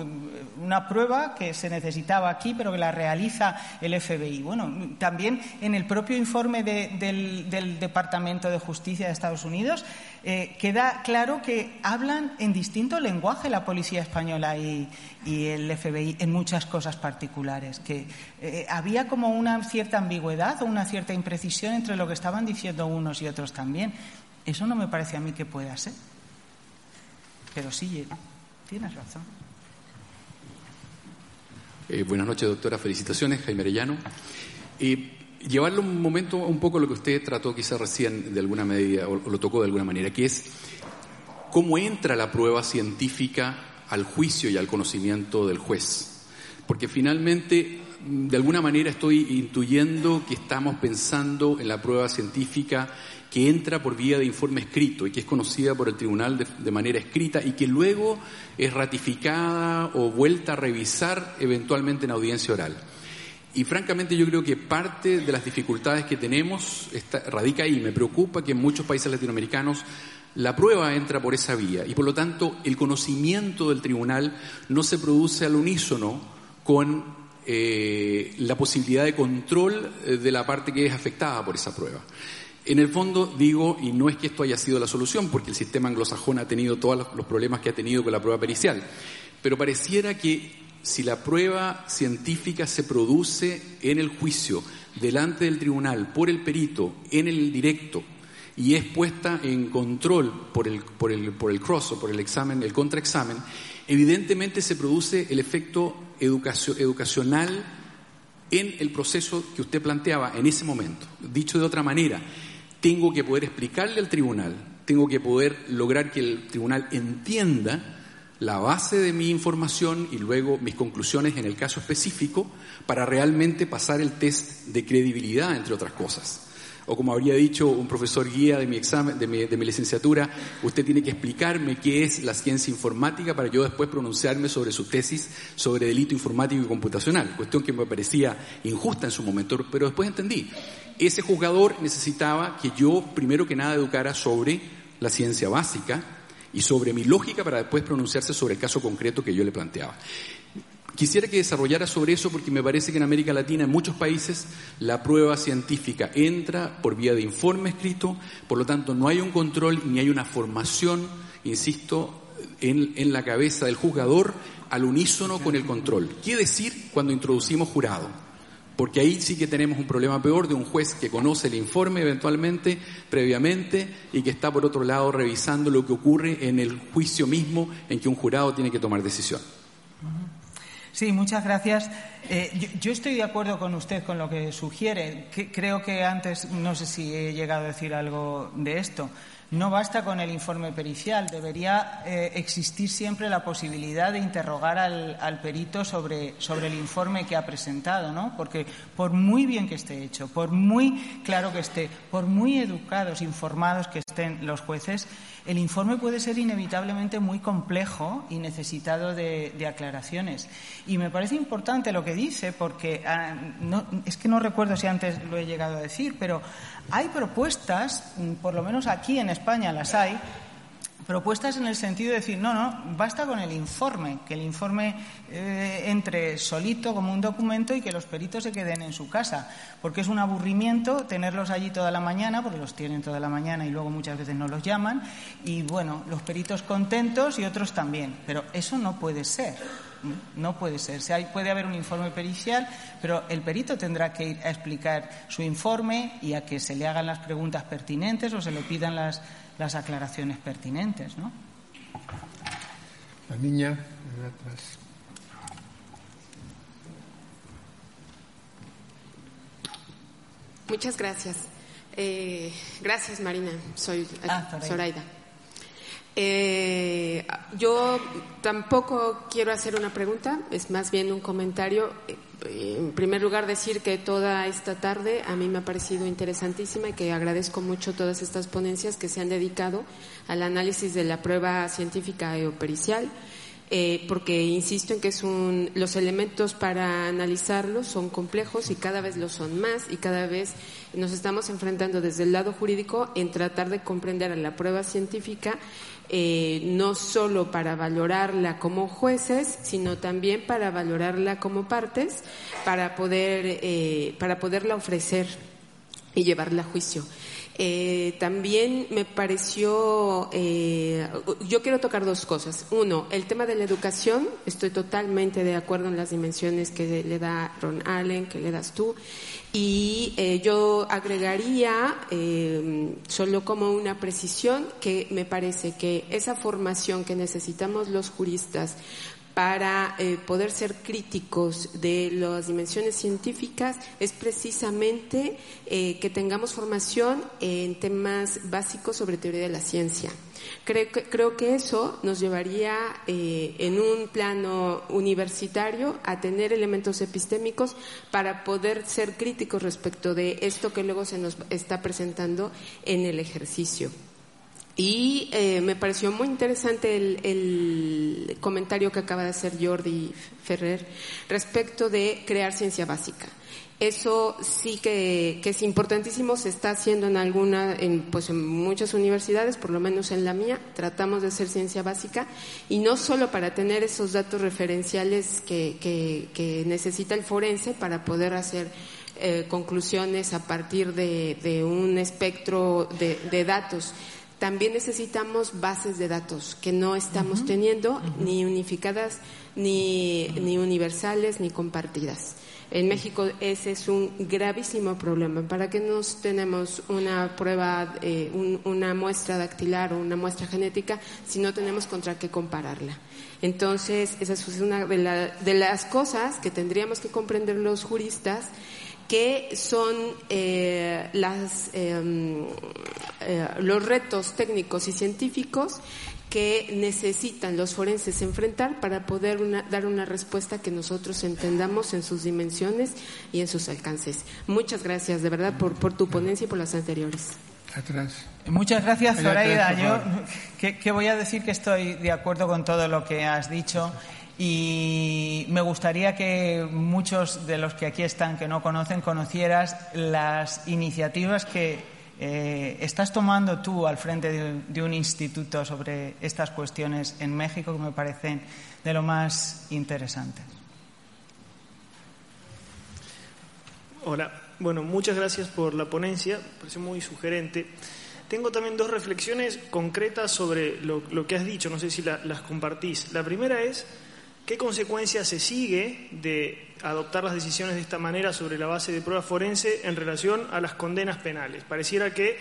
[SPEAKER 2] Una prueba que se necesitaba aquí, pero que la realiza el FBI. Bueno, también en el propio informe del, del Departamento de Justicia de Estados Unidos eh, queda claro que hablan en distinto lenguaje la policía española y, el FBI en muchas cosas particulares, que eh, había como una cierta ambigüedad o una cierta imprecisión entre lo que estaban diciendo unos y otros también. Eso no me parece a mí que pueda ser. Pero sí, tienes razón.
[SPEAKER 7] Eh, buenas noches, doctora. Felicitaciones, Jaime Arellano llevarlo un momento un poco lo que usted trató quizás recién de alguna medida, o, lo tocó de alguna manera, que es cómo entra la prueba científica al juicio y al conocimiento del juez. Porque finalmente, de alguna manera estoy intuyendo que estamos pensando en la prueba científica que entra por vía de informe escrito y que es conocida por el tribunal de, manera escrita y que luego es ratificada o vuelta a revisar eventualmente en audiencia oral. Y francamente yo creo que parte de las dificultades que tenemos radica ahí. Me preocupa que en muchos países latinoamericanos la prueba entra por esa vía y por lo tanto el conocimiento del tribunal no se produce al unísono con eh, la posibilidad de control eh, de la parte que es afectada por esa prueba. En el fondo digo, y no es que esto haya sido la solución, porque el sistema anglosajón ha tenido todos los problemas que ha tenido con la prueba pericial, pero pareciera que si la prueba científica se produce en el juicio, delante del tribunal, por el perito, en el directo, y es puesta en control por el, por el, por el cross o por el examen, el contraexamen, evidentemente se produce el efecto educacional en el proceso que usted planteaba en ese momento. Dicho de otra manera, tengo que poder explicarle al tribunal, tengo que poder lograr que el tribunal entienda la base de mi información y luego mis conclusiones en el caso específico para realmente pasar el test de credibilidad, entre otras cosas. O como habría dicho un profesor guía de mi examen, de mi, de mi, licenciatura, usted tiene que explicarme qué es la ciencia informática para yo después pronunciarme sobre su tesis sobre delito informático y computacional. Cuestión que me parecía injusta en su momento, pero después entendí. Ese juzgador necesitaba que yo, primero que nada, educara sobre la ciencia básica, y sobre mi lógica para después pronunciarse sobre el caso concreto que yo le planteaba. Quisiera que desarrollara sobre eso porque me parece que en América Latina, en muchos países, la prueba científica entra por vía de informe escrito, por lo tanto no hay un control ni hay una formación, insisto, en, en la cabeza del juzgador al unísono con el control. ¿Qué decir cuando introducimos jurado? Porque ahí sí que tenemos un problema peor de un juez que conoce el informe eventualmente, previamente, y que está por otro lado revisando lo que ocurre en el juicio mismo en que un jurado tiene que tomar decisión.
[SPEAKER 2] Sí, muchas gracias. Eh, yo, estoy de acuerdo con usted con lo que sugiere. creo que antes, no sé si he llegado a decir algo de esto. No basta con el informe pericial, debería eh, existir siempre la posibilidad de interrogar al, perito sobre, sobre, el informe que ha presentado, ¿no? Porque por muy bien que esté hecho, por muy claro que esté, por muy educados, informados que estén los jueces, el informe puede ser inevitablemente muy complejo y necesitado de, aclaraciones. Y me parece importante lo que dice, porque ah, es que no recuerdo si antes lo he llegado a decir, pero hay propuestas, mm, por lo menos aquí en España las hay, propuestas en el sentido de decir, no, no, basta con el informe, que el informe eh, entre solito como un documento y que los peritos se queden en su casa, porque es un aburrimiento tenerlos allí toda la mañana, porque los tienen toda la mañana y luego muchas veces no los llaman, y bueno, los peritos contentos y otros también, pero eso no puede ser. No puede ser. puede haber un informe pericial, pero el perito tendrá que ir a explicar su informe y a que se le hagan las preguntas pertinentes o se le pidan las, las aclaraciones pertinentes, ¿no?
[SPEAKER 1] La niña de atrás.
[SPEAKER 8] Muchas gracias. Eh, gracias, Marina. Soy ah, Zoraida. Eh, yo tampoco quiero hacer una pregunta, es más bien un comentario. En primer lugar, decir que toda esta tarde a mí me ha parecido interesantísima y que agradezco mucho todas estas ponencias que se han dedicado al análisis de la prueba científica o pericial. Eh, porque insisto en que es un, los elementos para analizarlos son complejos y cada vez lo son más y cada vez nos estamos enfrentando desde el lado jurídico en tratar de comprender a la prueba científica eh, no solo para valorarla como jueces, sino también para valorarla como partes, para poder eh, para poderla ofrecer y llevarla a juicio. Eh, también me pareció, eh, yo quiero tocar dos cosas. Uno, el tema de la educación, estoy totalmente de acuerdo en las dimensiones que le da Ron Allen, que le das tú. Y eh, yo agregaría, solo como una precisión, que me parece que esa formación que necesitamos los juristas para eh, poder ser críticos de las dimensiones científicas es precisamente eh, que tengamos formación en temas básicos sobre teoría de la ciencia. Creo que, eso nos llevaría eh, en un plano universitario a tener elementos epistémicos para poder ser críticos respecto de esto que luego se nos está presentando en el ejercicio. Y eh, me pareció muy interesante el, comentario que acaba de hacer Jordi Ferrer respecto de crear ciencia básica. Eso sí que, es importantísimo, se está haciendo en alguna, en, pues en muchas universidades, por lo menos en la mía, tratamos de hacer ciencia básica y no solo para tener esos datos referenciales que, necesita el forense para poder hacer eh, conclusiones a partir de, un espectro de datos, también necesitamos bases de datos que no estamos teniendo ni unificadas, ni, ni universales, ni compartidas. En México ese es un gravísimo problema. ¿Para qué nos tenemos una prueba, eh, una muestra dactilar o una muestra genética si no tenemos contra qué compararla? Entonces, esa es una de, de las cosas que tendríamos que comprender los juristas que son eh, las, em, eh, los retos técnicos y científicos que necesitan los forenses enfrentar para poder dar una respuesta que nosotros entendamos en sus dimensiones y en sus alcances. Muchas gracias, de verdad, por, por tu ponencia y por las anteriores.
[SPEAKER 1] Atrás.
[SPEAKER 2] Muchas gracias, Zoraida. Yo que, voy a decir que estoy de acuerdo con todo lo que has dicho y me gustaría que muchos de los que aquí están que no conocen conocieras las iniciativas que eh, estás tomando tú al frente de, un instituto sobre estas cuestiones en México que me parecen de lo más interesantes.
[SPEAKER 9] Hola, bueno, muchas gracias por la ponencia, parece muy sugerente. Tengo también dos reflexiones concretas sobre lo, que has dicho, no sé si las compartís. La primera es ¿Qué consecuencias se sigue de adoptar las decisiones de esta manera sobre la base de prueba forense en relación a las condenas penales? Pareciera que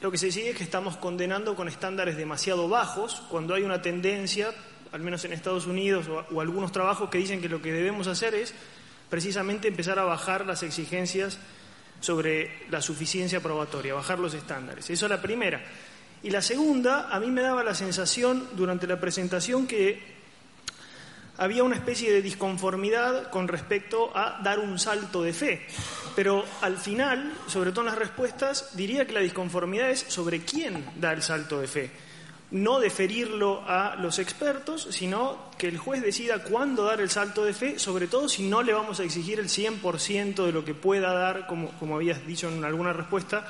[SPEAKER 9] lo que se sigue es que estamos condenando con estándares demasiado bajos cuando hay una tendencia, al menos en Estados Unidos o, algunos trabajos que dicen que lo que debemos hacer es precisamente empezar a bajar las exigencias sobre la suficiencia probatoria, bajar los estándares. Eso es la primera. Y la segunda, a mí me daba la sensación durante la presentación que había una especie de disconformidad con respecto a dar un salto de fe. Pero al final, sobre todo en las respuestas, diría que la disconformidad es sobre quién da el salto de fe. No deferirlo a los expertos, sino que el juez decida cuándo dar el salto de fe, sobre todo si no le vamos a exigir el 100% de lo que pueda dar, como, como habías dicho en alguna respuesta,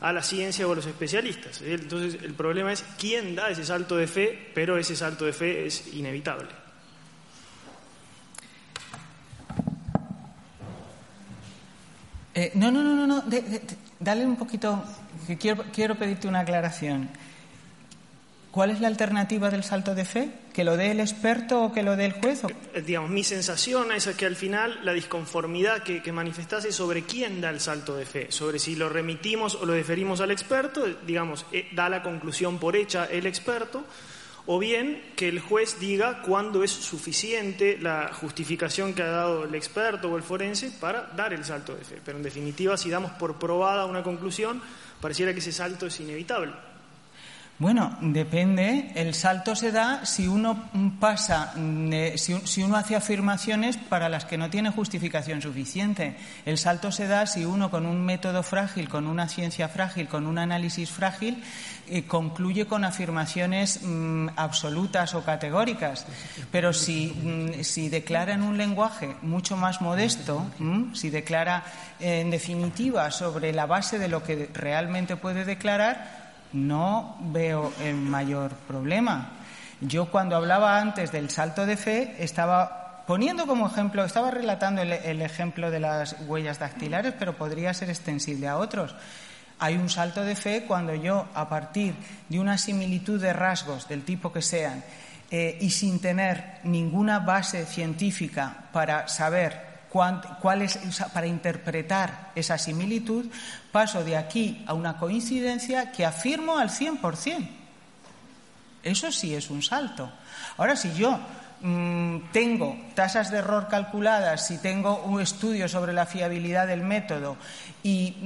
[SPEAKER 9] a la ciencia o a los especialistas. Entonces, el problema es quién da ese salto de fe, pero ese salto de fe es inevitable.
[SPEAKER 2] Eh, no, no, no, no, no. dale un poquito, quiero, quiero pedirte una aclaración. ¿Cuál es la alternativa del salto de fe? ¿Que lo dé el experto o que lo dé el juez?
[SPEAKER 9] Eh, digamos, mi sensación es que al final la disconformidad que, que manifestase sobre quién da el salto de fe, sobre si lo remitimos o lo deferimos al experto, digamos, eh, da la conclusión por hecha el experto, o bien que el juez diga cuándo es suficiente la justificación que ha dado el experto o el forense para dar el salto de fe. Pero en definitiva, si damos por probada una conclusión, pareciera que ese salto es inevitable.
[SPEAKER 2] Bueno, depende. El salto se da si uno pasa, mm, si, uno hace afirmaciones para las que no tiene justificación suficiente. El salto se da si uno con un método frágil, con una ciencia frágil, con un análisis frágil, eh, concluye con afirmaciones mm, absolutas o categóricas. Pero si, mm, si, declara en un lenguaje mucho más modesto, si declara en definitiva sobre la base de lo que realmente puede declarar, no veo el mayor problema. Yo cuando hablaba antes del salto de fe estaba poniendo como ejemplo, estaba relatando el, ejemplo de las huellas dactilares, pero podría ser extensible a otros. Hay un salto de fe cuando yo, a partir de una similitud de rasgos, del tipo que sean, eh, y sin tener ninguna base científica para saber cuál es, para interpretar esa similitud, paso de aquí a una coincidencia que afirmo al 100%. Eso sí es un salto. Ahora, si yo mm, tengo tasas de error calculadas, si tengo un estudio sobre la fiabilidad del método y,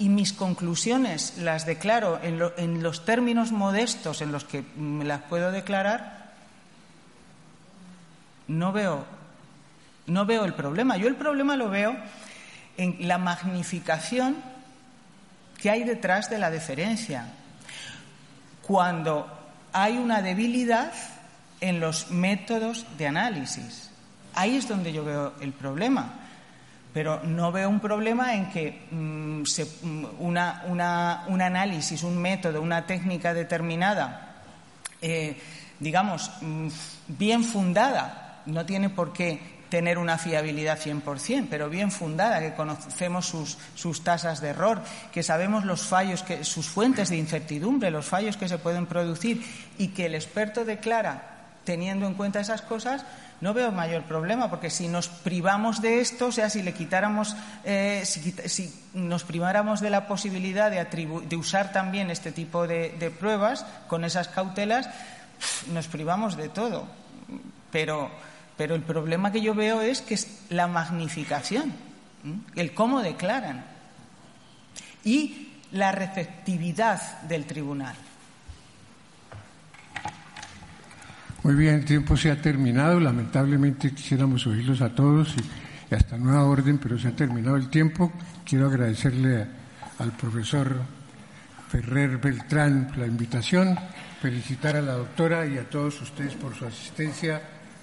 [SPEAKER 2] mis conclusiones las declaro en, los términos modestos en los que me las puedo declarar, no veo no veo el problema. Yo el problema lo veo en la magnificación que hay detrás de la deferencia. Cuando hay una debilidad en los métodos de análisis. Ahí es donde yo veo el problema. Pero no veo un problema en que mm, mm, un análisis, un método, una técnica determinada, eh, digamos, mm, bien fundada, no tiene por qué tener una fiabilidad 100%, pero bien fundada, que conocemos sus, sus, tasas de error, que sabemos los fallos, que, sus fuentes de incertidumbre, los fallos que se pueden producir y que el experto declara teniendo en cuenta esas cosas, no veo mayor problema, porque si nos privamos de esto, o sea, si le quitáramos, eh, si, nos priváramos de la posibilidad de, de usar también este tipo de, de pruebas con esas cautelas, nos privamos de todo. Pero pero el problema que yo veo es que es la magnificación, el cómo declaran y la receptividad del tribunal.
[SPEAKER 1] Muy bien, el tiempo se ha terminado. Lamentablemente quisiéramos oírlos a todos y, hasta nueva orden, pero se ha terminado el tiempo. Quiero agradecerle al profesor Ferrer Beltrán la invitación, felicitar a la doctora y a todos ustedes por su asistencia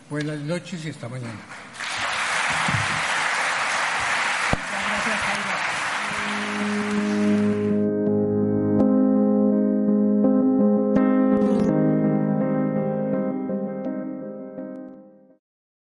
[SPEAKER 1] Buenas noches y hasta mañana.